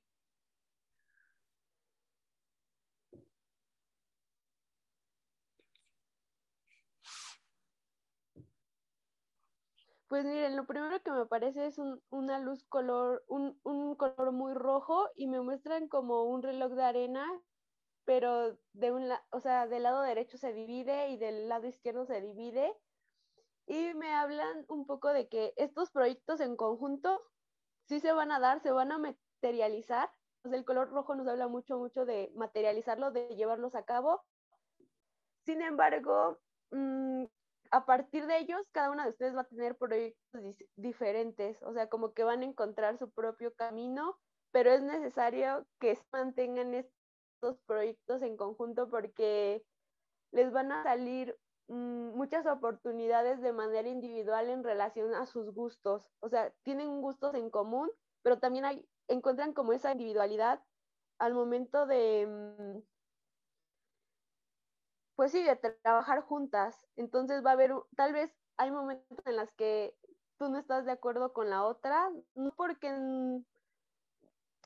Pues miren, lo primero que me parece es un, una luz color, un, un, color muy rojo y me muestran como un reloj de arena, pero de un o sea, del lado derecho se divide y del lado izquierdo se divide. Y me hablan un poco de que estos proyectos en conjunto sí se van a dar, se van a materializar. O el color rojo nos habla mucho, mucho de materializarlo, de llevarlos a cabo. Sin embargo, mmm, a partir de ellos, cada una de ustedes va a tener proyectos diferentes, o sea, como que van a encontrar su propio camino, pero es necesario que mantengan estos proyectos en conjunto porque les van a salir mm, muchas oportunidades de manera individual en relación a sus gustos, o sea, tienen gustos en común, pero también hay, encuentran como esa individualidad al momento de, mm, pues sí, de trabajar juntas. Entonces va a haber, tal vez hay momentos en los que tú no estás de acuerdo con la otra, no porque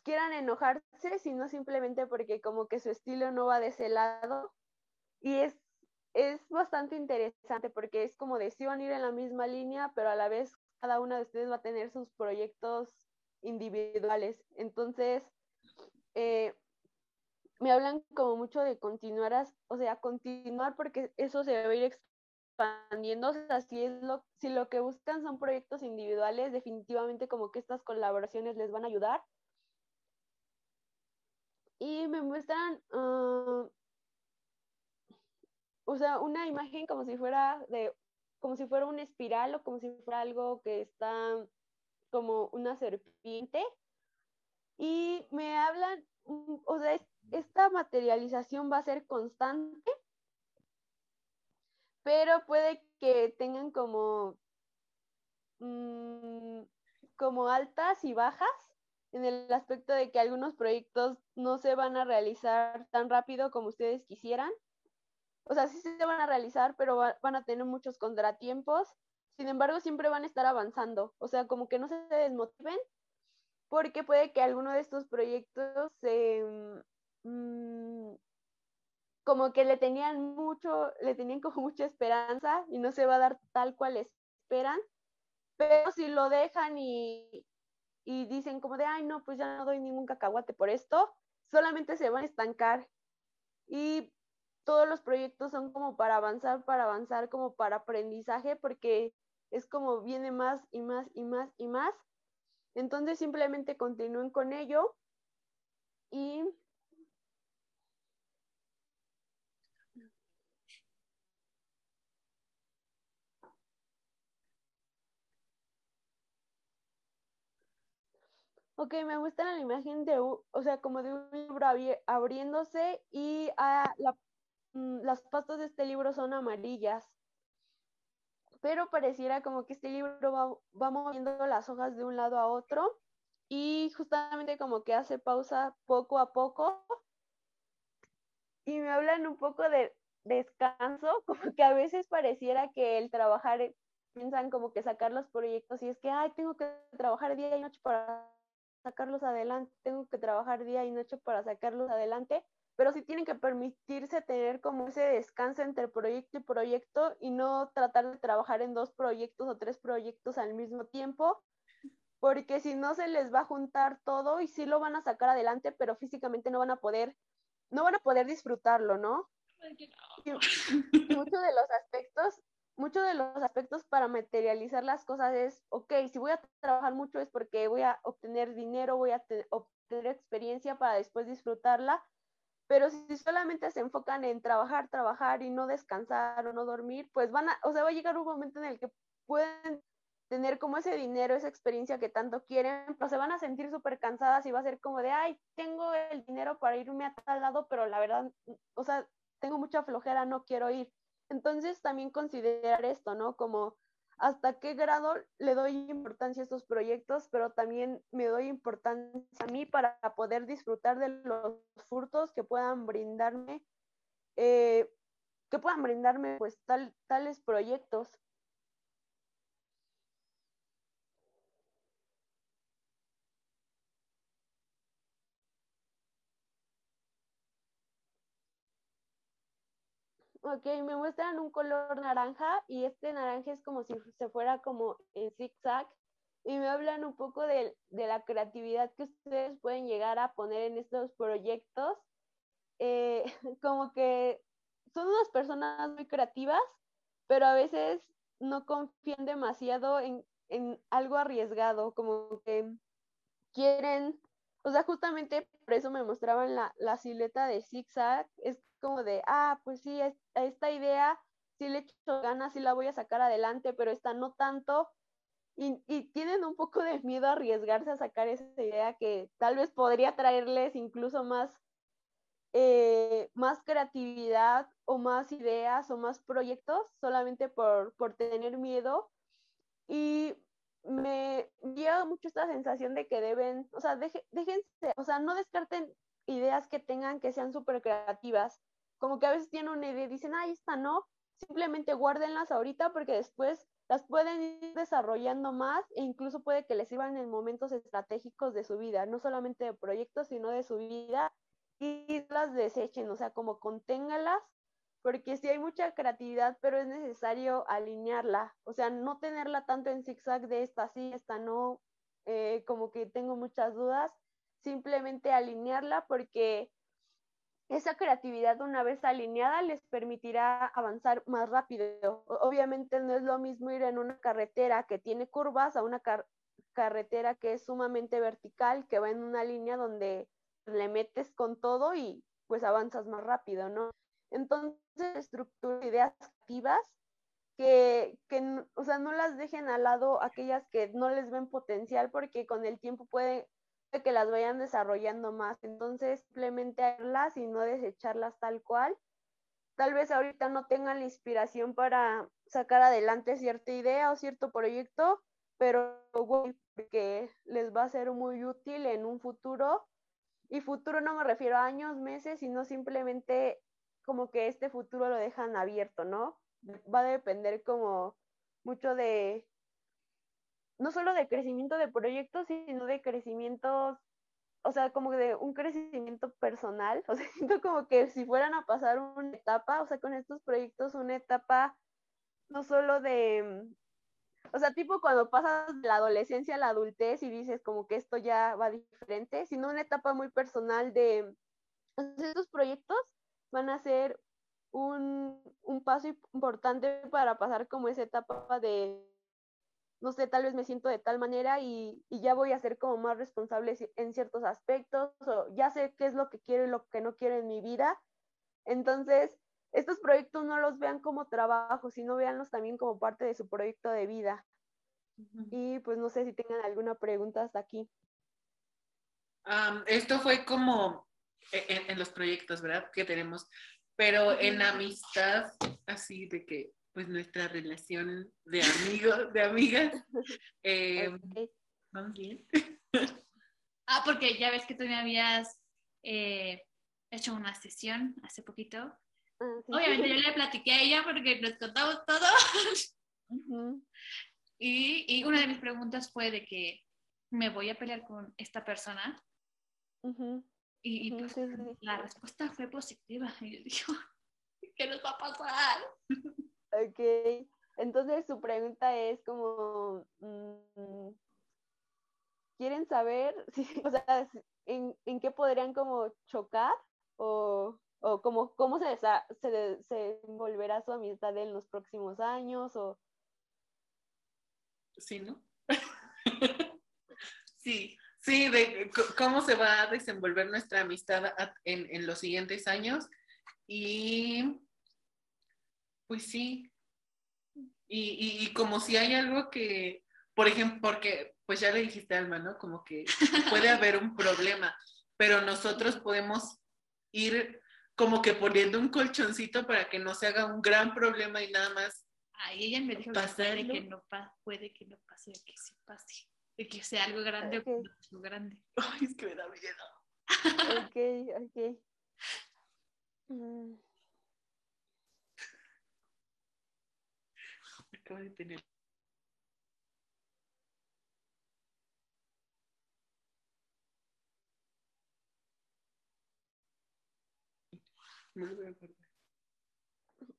quieran enojarse, sino simplemente porque como que su estilo no va de ese lado. Y es, es bastante interesante porque es como de si van a ir en la misma línea, pero a la vez cada una de ustedes va a tener sus proyectos individuales. Entonces, eh, me hablan como mucho de continuar, o sea, continuar porque eso se va a ir expandiendo, o sea, si, es lo, si lo que buscan son proyectos individuales, definitivamente como que estas colaboraciones les van a ayudar. Y me muestran, ah, o sea, una imagen como si fuera de, como si fuera una espiral o como si fuera algo que está como una serpiente y me hablan, o sea, esta materialización va a ser constante, pero puede que tengan como, mm, como altas y bajas en el aspecto de que algunos proyectos no se van a realizar tan rápido como ustedes quisieran. O sea, sí se van a realizar, pero van a tener muchos contratiempos. Sin embargo, siempre van a estar avanzando. O sea, como que no se desmotiven, porque puede que alguno de estos proyectos se... Mm, como que le tenían mucho, le tenían como mucha esperanza y no se va a dar tal cual esperan, pero si lo dejan y, y dicen como de, ay, no, pues ya no doy ningún cacahuate por esto, solamente se van a estancar. Y todos los proyectos son como para avanzar, para avanzar, como para aprendizaje, porque es como viene más y más y más y más. Entonces simplemente continúen con ello y Ok, me gusta la imagen de, o sea, como de un libro abriéndose y ah, mm, las pastas de este libro son amarillas. Pero pareciera como que este libro va, va moviendo las hojas de un lado a otro y justamente como que hace pausa poco a poco. Y me hablan un poco de descanso, <laughs> como que a veces pareciera que el trabajar, piensan como que sacar los proyectos y es que, ay, tengo que trabajar día y noche para sacarlos adelante, tengo que trabajar día y noche para sacarlos adelante, pero sí tienen que permitirse tener como ese descanso entre proyecto y proyecto y no tratar de trabajar en dos proyectos o tres proyectos al mismo tiempo, porque si no se les va a juntar todo y sí lo van a sacar adelante, pero físicamente no van a poder, no van a poder disfrutarlo, ¿no? y muchos de los aspectos muchos de los aspectos para materializar las cosas es, ok, si voy a trabajar mucho es porque voy a obtener dinero, voy a obtener experiencia para después disfrutarla, pero si solamente se enfocan en trabajar, trabajar y no descansar o no dormir, pues van a, o sea, va a llegar un momento en el que pueden tener como ese dinero, esa experiencia que tanto quieren, pero se van a sentir súper cansadas y va a ser como de, ay, tengo el dinero para irme a tal lado, pero la verdad, o sea, tengo mucha flojera, no quiero ir. Entonces también considerar esto, ¿no? Como hasta qué grado le doy importancia a estos proyectos, pero también me doy importancia a mí para poder disfrutar de los furtos que puedan brindarme, eh, que puedan brindarme pues tal, tales proyectos. Ok, me muestran un color naranja y este naranja es como si se fuera como en zigzag y me hablan un poco de, la creatividad que ustedes pueden llegar a poner en estos proyectos. Eh, <laughs> como que son unas personas muy creativas, pero a veces no confían demasiado en, algo arriesgado, como que quieren, o sea, justamente por eso me mostraban la, la silueta de zigzag, es como de, ah, pues sí, esta idea sí le echo ganas, sí la voy a sacar adelante, pero esta no tanto. Y, tienen un poco de miedo a arriesgarse a sacar esa idea que tal vez podría traerles incluso más, eh, más creatividad o más ideas o más proyectos solamente por, por tener miedo. Y me lleva mucho esta sensación de que deben, o sea, déjense, o sea, no descarten ideas que tengan que sean súper creativas, como que a veces tienen una idea y dicen, ahí está, no, simplemente guárdenlas ahorita porque después las pueden ir desarrollando más e incluso puede que les sirvan en momentos estratégicos de su vida, no solamente de proyectos, sino de su vida y las desechen, o sea, como conténgalas, porque sí hay mucha creatividad, pero es necesario alinearla, o sea, no tenerla tanto en zigzag de esta sí, esta no, eh, como que tengo muchas dudas, simplemente alinearla porque esa creatividad una vez alineada les permitirá avanzar más rápido. Obviamente no es lo mismo ir en una carretera que tiene curvas a una carretera que es sumamente vertical, que va en una línea donde le metes con todo y pues avanzas más rápido, ¿no? Entonces, estructura ideas activas que, que, o sea, no las dejen al lado aquellas que no les ven potencial porque con el tiempo puede que las vayan desarrollando más. Entonces, simplemente hacerlas y no desecharlas tal cual. Tal vez ahorita no tengan la inspiración para sacar adelante cierta idea o cierto proyecto, pero que les va a ser muy útil en un futuro. Y futuro no me refiero a años, meses, sino simplemente como que este futuro lo dejan abierto, ¿no? Va a depender como mucho de, no solo de crecimiento de proyectos, sino de crecimientos, o sea, como de un crecimiento personal. <laughs> O sea, siento como que si fueran a pasar una etapa, o sea, con estos proyectos, una etapa no solo de, o sea, tipo cuando pasas de la adolescencia a la adultez y dices como que esto ya va diferente, sino una etapa muy personal de estos proyectos van a ser un, un paso importante para pasar como esa etapa de no sé, tal vez me siento de tal manera y, ya voy a ser como más responsable en ciertos aspectos, o ya sé qué es lo que quiero y lo que no quiero en mi vida. Entonces, estos proyectos no los vean como trabajo, sino veanlos también como parte de su proyecto de vida. Y pues no sé si tengan alguna pregunta hasta aquí. esto fue como e, en, los proyectos, ¿verdad? Que tenemos, pero en amistad, así de que pues nuestra relación de amigos, de amigas. <laughs> Eh, ¿Vamos bien? <laughs> ah, porque ya ves que tú me habías eh, hecho una sesión hace poquito. Ah, Obviamente yo <laughs> le platiqué a ella porque nos contamos todo. y, una de mis preguntas fue de que me voy a pelear con esta persona. Y, pues, la respuesta fue positiva. Y yo digo, ¿qué nos va a pasar? Ok, entonces su pregunta es como, mm, ¿quieren saber <laughs> o sea, en, en, qué podrían como chocar o, o como, cómo se, se, se volverá su amistad en los próximos años o... Sí, ¿no? <laughs> sí, sí, de cómo se va a desenvolver nuestra amistad en, en los siguientes años. Y pues sí. Y, y, como si hay algo que, por ejemplo, porque pues ya le dijiste Alma, ¿no? Como que <laughs> puede haber un problema, pero nosotros podemos ir como que poniendo un colchoncito para que no se haga un gran problema y nada más. Ay, ella me dijo que, que no puede que no pase, que sí pase, de que sea algo grande o algo grande. Ay, es que me da miedo. ok, ok. Mm.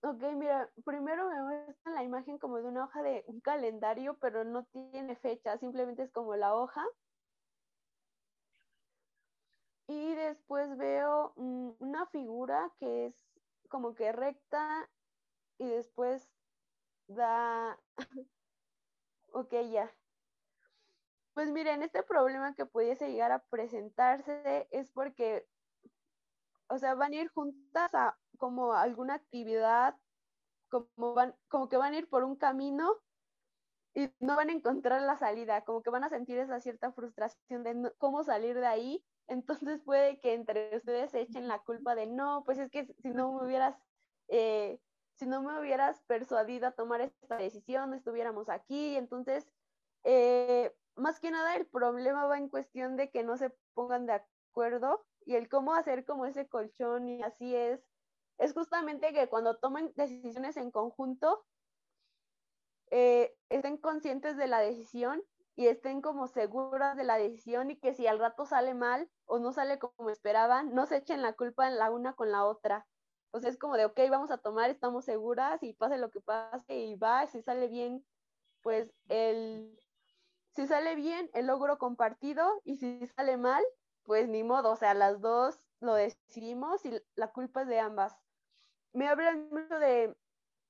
Ok, mira, primero me muestra la imagen como de una hoja de un calendario, pero no tiene fecha, simplemente es como la hoja. Y después veo mm, una figura que es como que recta y después da... <laughs> ok, ya. Pues miren, este problema que pudiese llegar a presentarse es porque, o sea, van a ir juntas a como alguna actividad, como, van, como que van a ir por un camino y no van a encontrar la salida, como que van a sentir esa cierta frustración de cómo salir de ahí. Entonces puede que entre ustedes se echen la culpa de no, pues es que si no me hubieras eh, si no me hubieras persuadido a tomar esta decisión, no estuviéramos aquí. Entonces, eh, más que nada el problema va en cuestión de que no se pongan de acuerdo y el cómo hacer como ese colchón y así es, es justamente que cuando tomen decisiones en conjunto, eh, estén conscientes de la decisión y estén como seguras de la decisión y que si al rato sale mal o no sale como esperaban, no se echen la culpa en la una con la otra. O sea, es como de, ok, vamos a tomar, estamos seguras y pase lo que pase y va, si sale bien, pues el, si sale bien, el logro compartido y si sale mal, pues ni modo, o sea, las dos lo decidimos y la culpa es de ambas. Me hablan mucho de,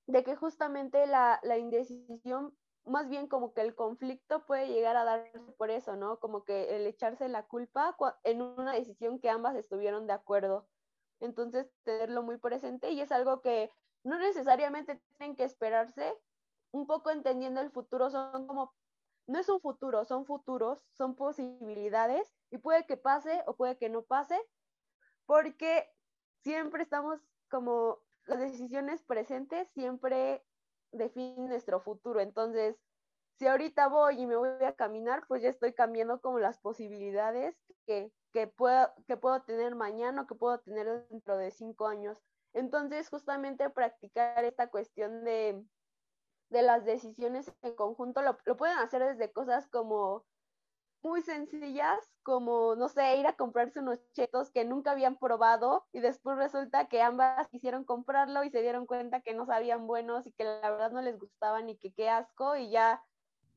de que justamente la, la indecisión, más bien como que el conflicto puede llegar a darse por eso, ¿no? Como que el echarse la culpa en una decisión que ambas estuvieron de acuerdo. Entonces, tenerlo muy presente y es algo que no necesariamente tienen que esperarse, un poco entendiendo el futuro, son como, no es un futuro, son futuros, son posibilidades y puede que pase o puede que no pase, porque siempre estamos como las decisiones presentes siempre definen nuestro futuro. Entonces, si ahorita voy y me voy a caminar, pues ya estoy cambiando como las posibilidades que, que, puedo, que puedo tener mañana o que puedo tener dentro de cinco años. Entonces, justamente practicar esta cuestión de, de las decisiones en conjunto lo, lo pueden hacer desde cosas como muy sencillas, como, no sé, ir a comprarse unos chetos que nunca habían probado y después resulta que ambas quisieron comprarlo y se dieron cuenta que no sabían buenos y que la verdad no les gustaban y que qué asco y ya,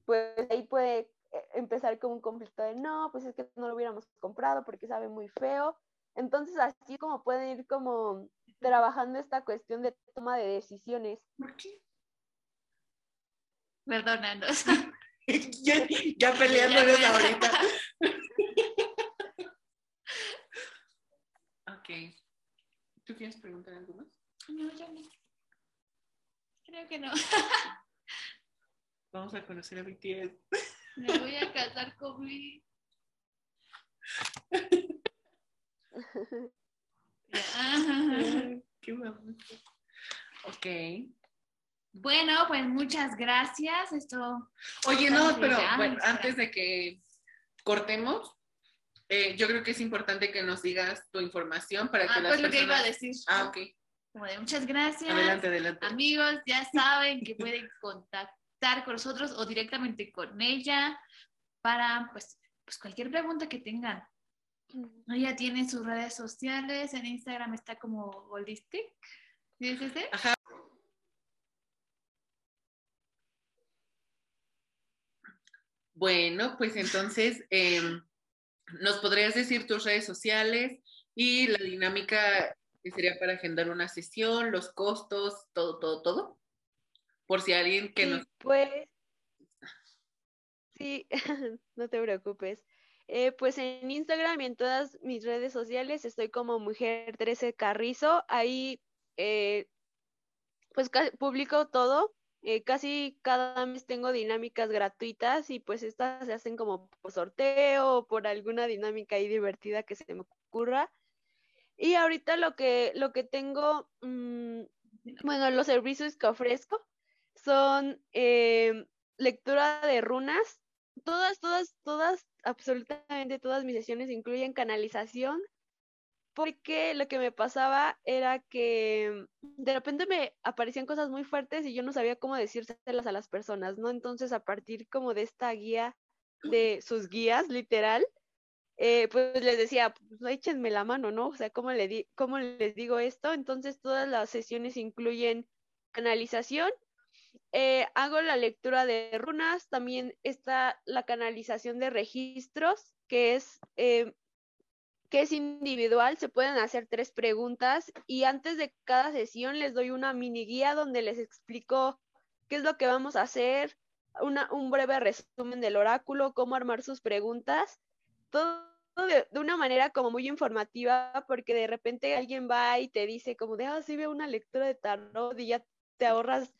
pues ahí puede empezar como un conflicto de no, pues es que no lo hubiéramos comprado porque sabe muy feo. Entonces así como pueden ir como trabajando esta cuestión de toma de decisiones. ¿Por qué? Perdónanos. <laughs> ya, ya peleando desde ahorita. <laughs> ok. ¿Tú quieres preguntar algo más? No, ya no. Creo que no. Vamos a conocer a BTS. Me voy a casar con mi. Qué. Ok. Bueno, pues muchas gracias. Esto. Oye, no, pero bueno, antes de que cortemos, eh, yo creo que es importante que nos digas tu información para que ah, las pues lo que iba a decir. Ah, ok. Muchas gracias. Adelante, adelante. Amigos, ya saben que pueden contactar con nosotros o directamente con ella para, pues, pues cualquier pregunta que tengan. Ella tiene sus redes sociales, en Instagram está como Holistic. ¿Sí es ese? Ajá. Bueno, pues entonces, em, ¿nos podrías decir tus redes sociales y la dinámica que sería para agendar una sesión, los costos, todo, todo, todo? Por si alguien que Sí, nos... Pues, sí, <laughs> no te preocupes. Eh, pues en Instagram y en todas mis redes sociales estoy como Mujer 13 Carrizo. Ahí eh, pues publico todo. Eh, casi cada mes tengo dinámicas gratuitas y pues estas se hacen como por sorteo o por alguna dinámica ahí divertida que se me ocurra. Y ahorita lo que, lo que tengo, mm, bueno, los servicios que ofrezco son em, lectura de runas. Todas, todas, todas, absolutamente todas mis sesiones incluyen canalización, porque lo que me pasaba era que de repente me aparecían cosas muy fuertes y yo no sabía cómo decírselas a las personas, ¿no? Entonces, a partir como de esta guía, de sus guías, literal, eh, pues les decía, pues échenme la mano, ¿no? O sea, ¿cómo, le di ¿cómo les digo esto? Entonces, todas las sesiones incluyen canalización eh, hago la lectura de runas, también está la canalización de registros, que es, eh, que es individual, se pueden hacer tres preguntas y antes de cada sesión les doy una mini guía donde les explico qué es lo que vamos a hacer, una, un breve resumen del oráculo, cómo armar sus preguntas, todo de, una manera como muy informativa, porque de repente alguien va y te dice como de, ah, sí veo una lectura de tarot y ya te ahorras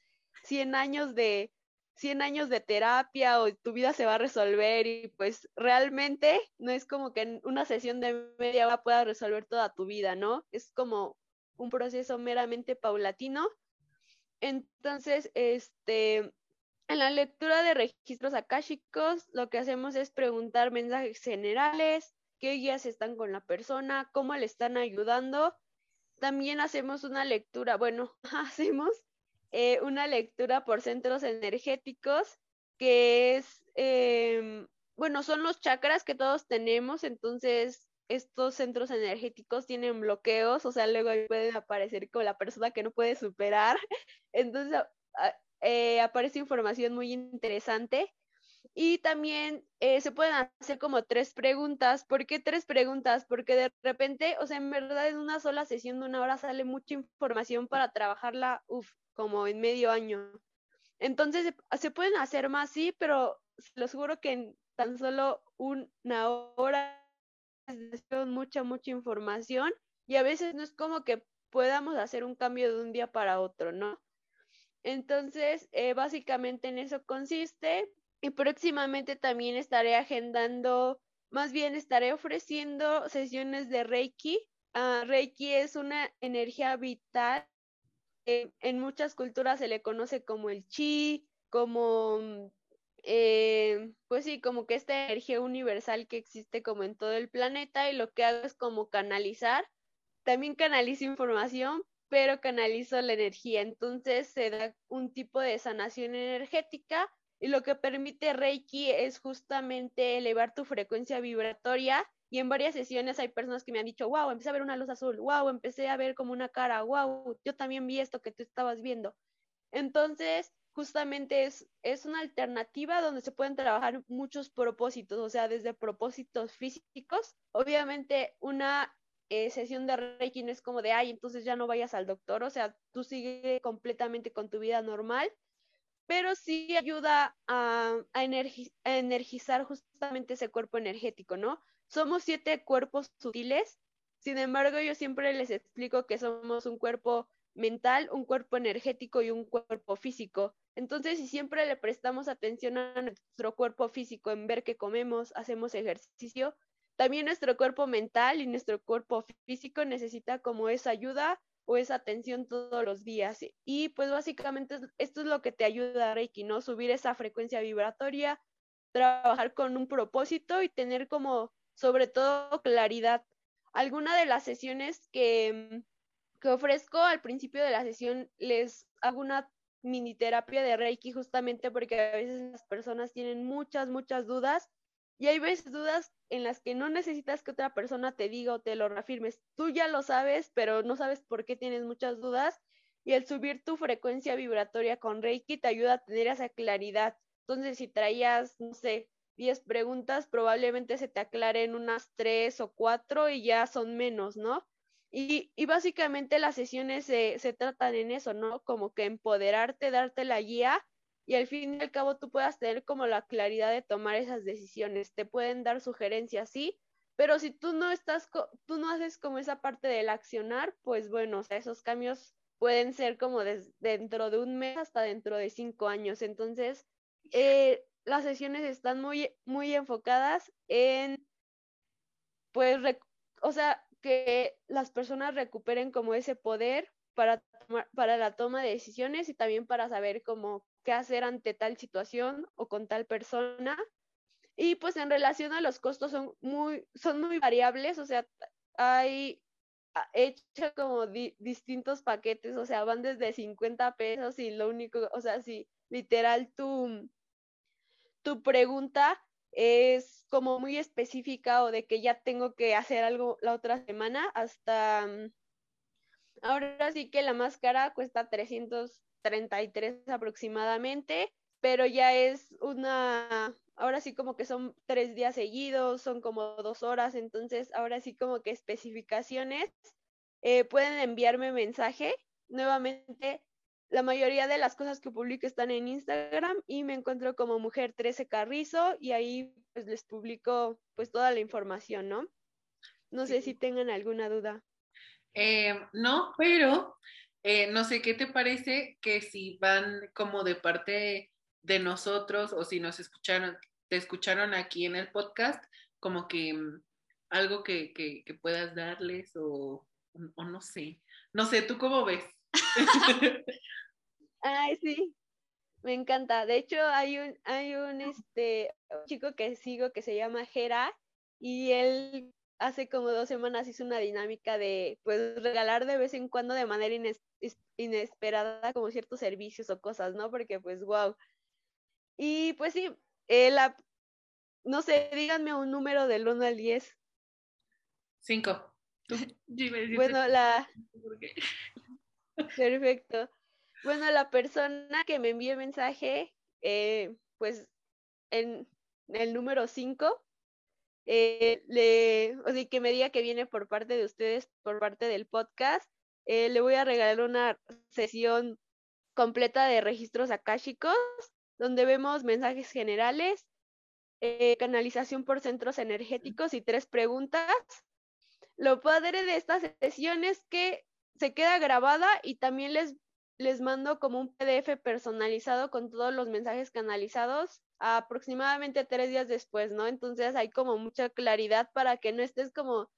100 años de 100 años de terapia o tu vida se va a resolver y pues realmente no es como que en una sesión de media hora puedas resolver toda tu vida, ¿no? Es como un proceso meramente paulatino. Entonces, este, en la lectura de registros akáshicos, lo que hacemos es preguntar mensajes generales, qué guías están con la persona, cómo le están ayudando. También hacemos una lectura, bueno, <laughs> hacemos eh, una lectura por centros energéticos, que es, eh, bueno, son los chakras que todos tenemos, entonces estos centros energéticos tienen bloqueos, o sea, luego ahí pueden aparecer como la persona que no puede superar, <laughs> entonces eh, aparece información muy interesante. Y también eh, se pueden hacer como tres preguntas. ¿Por qué tres preguntas? Porque de repente, o sea, en verdad en una sola sesión de una hora sale mucha información para trabajarla, uff, como en medio año. Entonces, se, se pueden hacer más, sí, pero los juro que en tan solo una hora es mucha, mucha información y a veces no es como que podamos hacer un cambio de un día para otro, ¿no? Entonces, eh, básicamente en eso consiste. Y próximamente también estaré agendando, más bien estaré ofreciendo sesiones de Reiki. Ah, Reiki es una energía vital. En muchas culturas se le conoce como el chi, como, mm, eh, pues sí, como que esta energía universal que existe como en todo el planeta y lo que hago es como canalizar. También canalizo información, pero canalizo la energía. Entonces se da un tipo de sanación energética y lo que permite Reiki es justamente elevar tu frecuencia vibratoria. Y en varias sesiones hay personas que me han dicho, wow, empecé a ver una luz azul, wow, empecé a ver como una cara, wow, yo también vi esto que tú estabas viendo. Entonces, justamente es, es una alternativa donde se pueden trabajar muchos propósitos, o sea, desde propósitos físicos. Obviamente, una eh, sesión de Reiki no es como de, ay, entonces ya no vayas al doctor, o sea, tú sigue completamente con tu vida normal, pero sí ayuda a, a, energizar justamente ese cuerpo energético, ¿no? Somos siete cuerpos sutiles, sin embargo, yo siempre les explico que somos un cuerpo mental, un cuerpo energético y un cuerpo físico. Entonces, si siempre le prestamos atención a nuestro cuerpo físico en ver que comemos, hacemos ejercicio, también nuestro cuerpo mental y nuestro cuerpo físico necesita como esa ayuda o esa atención todos los días. Y pues básicamente esto es lo que te ayuda a Reiki, ¿no? Subir esa frecuencia vibratoria, trabajar con un propósito y tener como sobre todo claridad. Alguna de las sesiones que, que ofrezco al principio de la sesión les hago una mini terapia de Reiki justamente porque a veces las personas tienen muchas, muchas dudas y hay veces dudas en las que no necesitas que otra persona te diga o te lo reafirmes. Tú ya lo sabes, pero no sabes por qué tienes muchas dudas. Y el subir tu frecuencia vibratoria con Reiki te ayuda a tener esa claridad. Entonces, si traías, no sé, 10 preguntas, probablemente se te aclaren unas 3 o 4 y ya son menos, ¿no? Y, y básicamente las sesiones se, se tratan en eso, ¿no? Como que empoderarte, darte la guía y al fin y al cabo tú puedas tener como la claridad de tomar esas decisiones. Te pueden dar sugerencias, sí, pero si tú no estás, tú no haces como esa parte del accionar, pues bueno, esos cambios pueden ser como dentro de un mes hasta dentro de cinco años. Entonces, eh, las sesiones están muy, muy enfocadas en, pues, o sea, que las personas recuperen como ese poder para, para la toma de decisiones y también para saber cómo qué hacer ante tal situación o con tal persona. Y pues en relación a los costos son muy, son muy variables, o sea, hay hecho como distintos paquetes, o sea, van desde 50 pesos y lo único, o sea, si literal tu, tu pregunta es como muy específica o de que ya tengo que hacer algo la otra semana, hasta ahora sí que la máscara cuesta 300 33 aproximadamente, pero ya es una, ahora sí como que son tres días seguidos, son como dos horas, entonces ahora sí como que especificaciones, eh, pueden enviarme mensaje. Nuevamente, la mayoría de las cosas que publico están en Instagram y me encuentro como Mujer 13 Carrizo y ahí pues les publico pues toda la información, ¿no? No sé si tengan alguna duda. Eh, no, pero eh, no sé qué te parece que si van como de parte de nosotros o si nos escucharon, te escucharon aquí en el podcast, como que mm, algo que, que, puedas darles o, o, no sé. No sé, ¿tú cómo ves? <laughs> Ay, sí, me encanta. De hecho, hay un, hay un, este, un chico que sigo que se llama Jera y él hace como dos semanas hizo una dinámica de pues regalar de vez en cuando de manera inesperada como ciertos servicios o cosas, ¿no? Porque pues wow. Y pues sí, eh, la, no sé, díganme un número del 1 al 10. 5. <laughs> bueno, la... <laughs> Perfecto. Bueno, la persona que me envió el mensaje, eh, pues en el número 5, eh, le, o sea, que me diga que viene por parte de ustedes, por parte del podcast, eh, le voy a regalar una sesión completa de registros akáshicos, donde vemos mensajes generales, canalización por centros energéticos y tres preguntas. Lo padre de esta sesión es que se queda grabada y también les les mando como un PDF personalizado con todos los mensajes canalizados aproximadamente tres días después, ¿no? Entonces hay como mucha claridad para que no estés como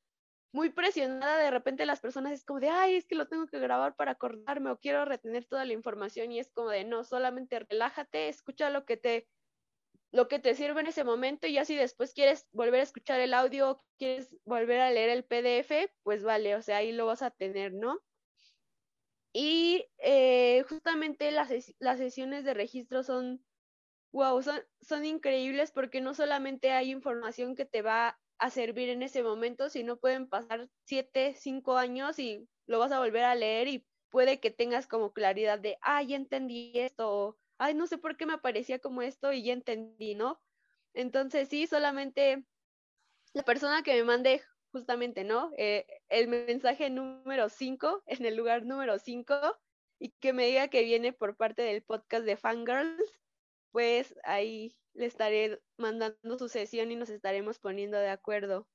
muy presionada, de repente las personas es como de, ay, es que lo tengo que grabar para acordarme o quiero retener toda la información y es como de, no, solamente relájate, escucha lo que te lo que te sirve en ese momento y ya si después quieres volver a escuchar el audio quieres volver a leer el PDF, pues vale, o sea, ahí lo vas a tener, ¿no? Y eh, justamente las, las sesiones de registro son, wow, son, son increíbles porque no solamente hay información que te va a servir en ese momento, sino pueden pasar siete, cinco años y lo vas a volver a leer y puede que tengas como claridad de, ah, ya entendí esto, o, ay, no sé por qué me aparecía como esto y ya entendí, ¿no? Entonces sí, solamente la persona que me mande justamente, ¿no? Eh, el mensaje número 5 en el lugar número 5 y que me diga que viene por parte del podcast de Fangirls, pues ahí le estaré mandando su sesión y nos estaremos poniendo de acuerdo.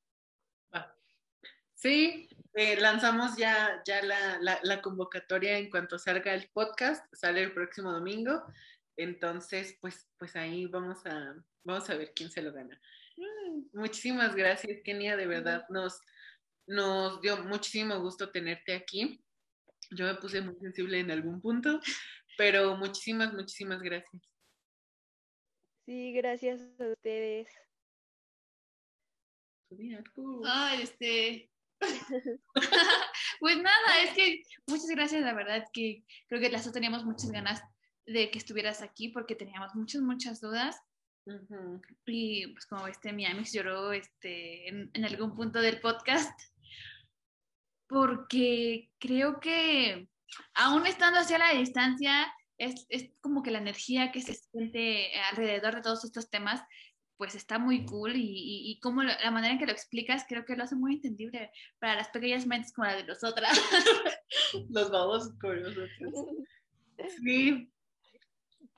Sí, eh, lanzamos ya, ya la, la, convocatoria en cuanto salga el podcast, sale el próximo domingo, entonces pues, pues ahí vamos a, vamos a ver quién se lo gana. Mm, muchísimas gracias, Kenia, de verdad nos, nos dio muchísimo gusto tenerte aquí. Yo me puse muy sensible en algún punto, pero muchísimas, muchísimas gracias. Sí, gracias a ustedes. Ay, este. <laughs> pues nada, es que muchas gracias, la verdad que creo que las dos teníamos muchas ganas de que estuvieras aquí porque teníamos muchas, muchas dudas. Y pues como este, mi Amix lloró este, en, en, algún punto del podcast porque creo que aún estando hacia la distancia, es, es, como que la energía que se siente alrededor de todos estos temas, pues está muy cool y, y, como la, manera en que lo explicas creo que lo hace muy entendible para las pequeñas mentes como la de nosotras. <laughs> Los vamos con nosotros. Sí.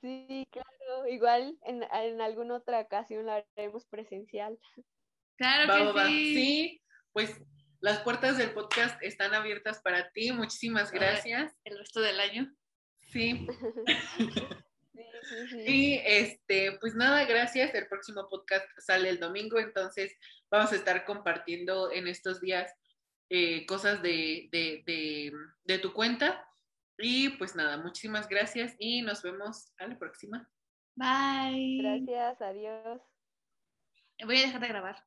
Sí, claro. Igual en, en alguna otra ocasión la haremos presencial. Claro que sí. Sí, pues las puertas del podcast están abiertas para ti. Muchísimas gracias. El resto del año. <laughs> Sí. Y este, pues nada, gracias. El próximo podcast sale el domingo, entonces vamos a estar compartiendo en estos días eh, cosas de, de tu cuenta. Y pues nada, muchísimas gracias y nos vemos a la próxima. Bye. Gracias, adiós. Voy a dejar de grabar.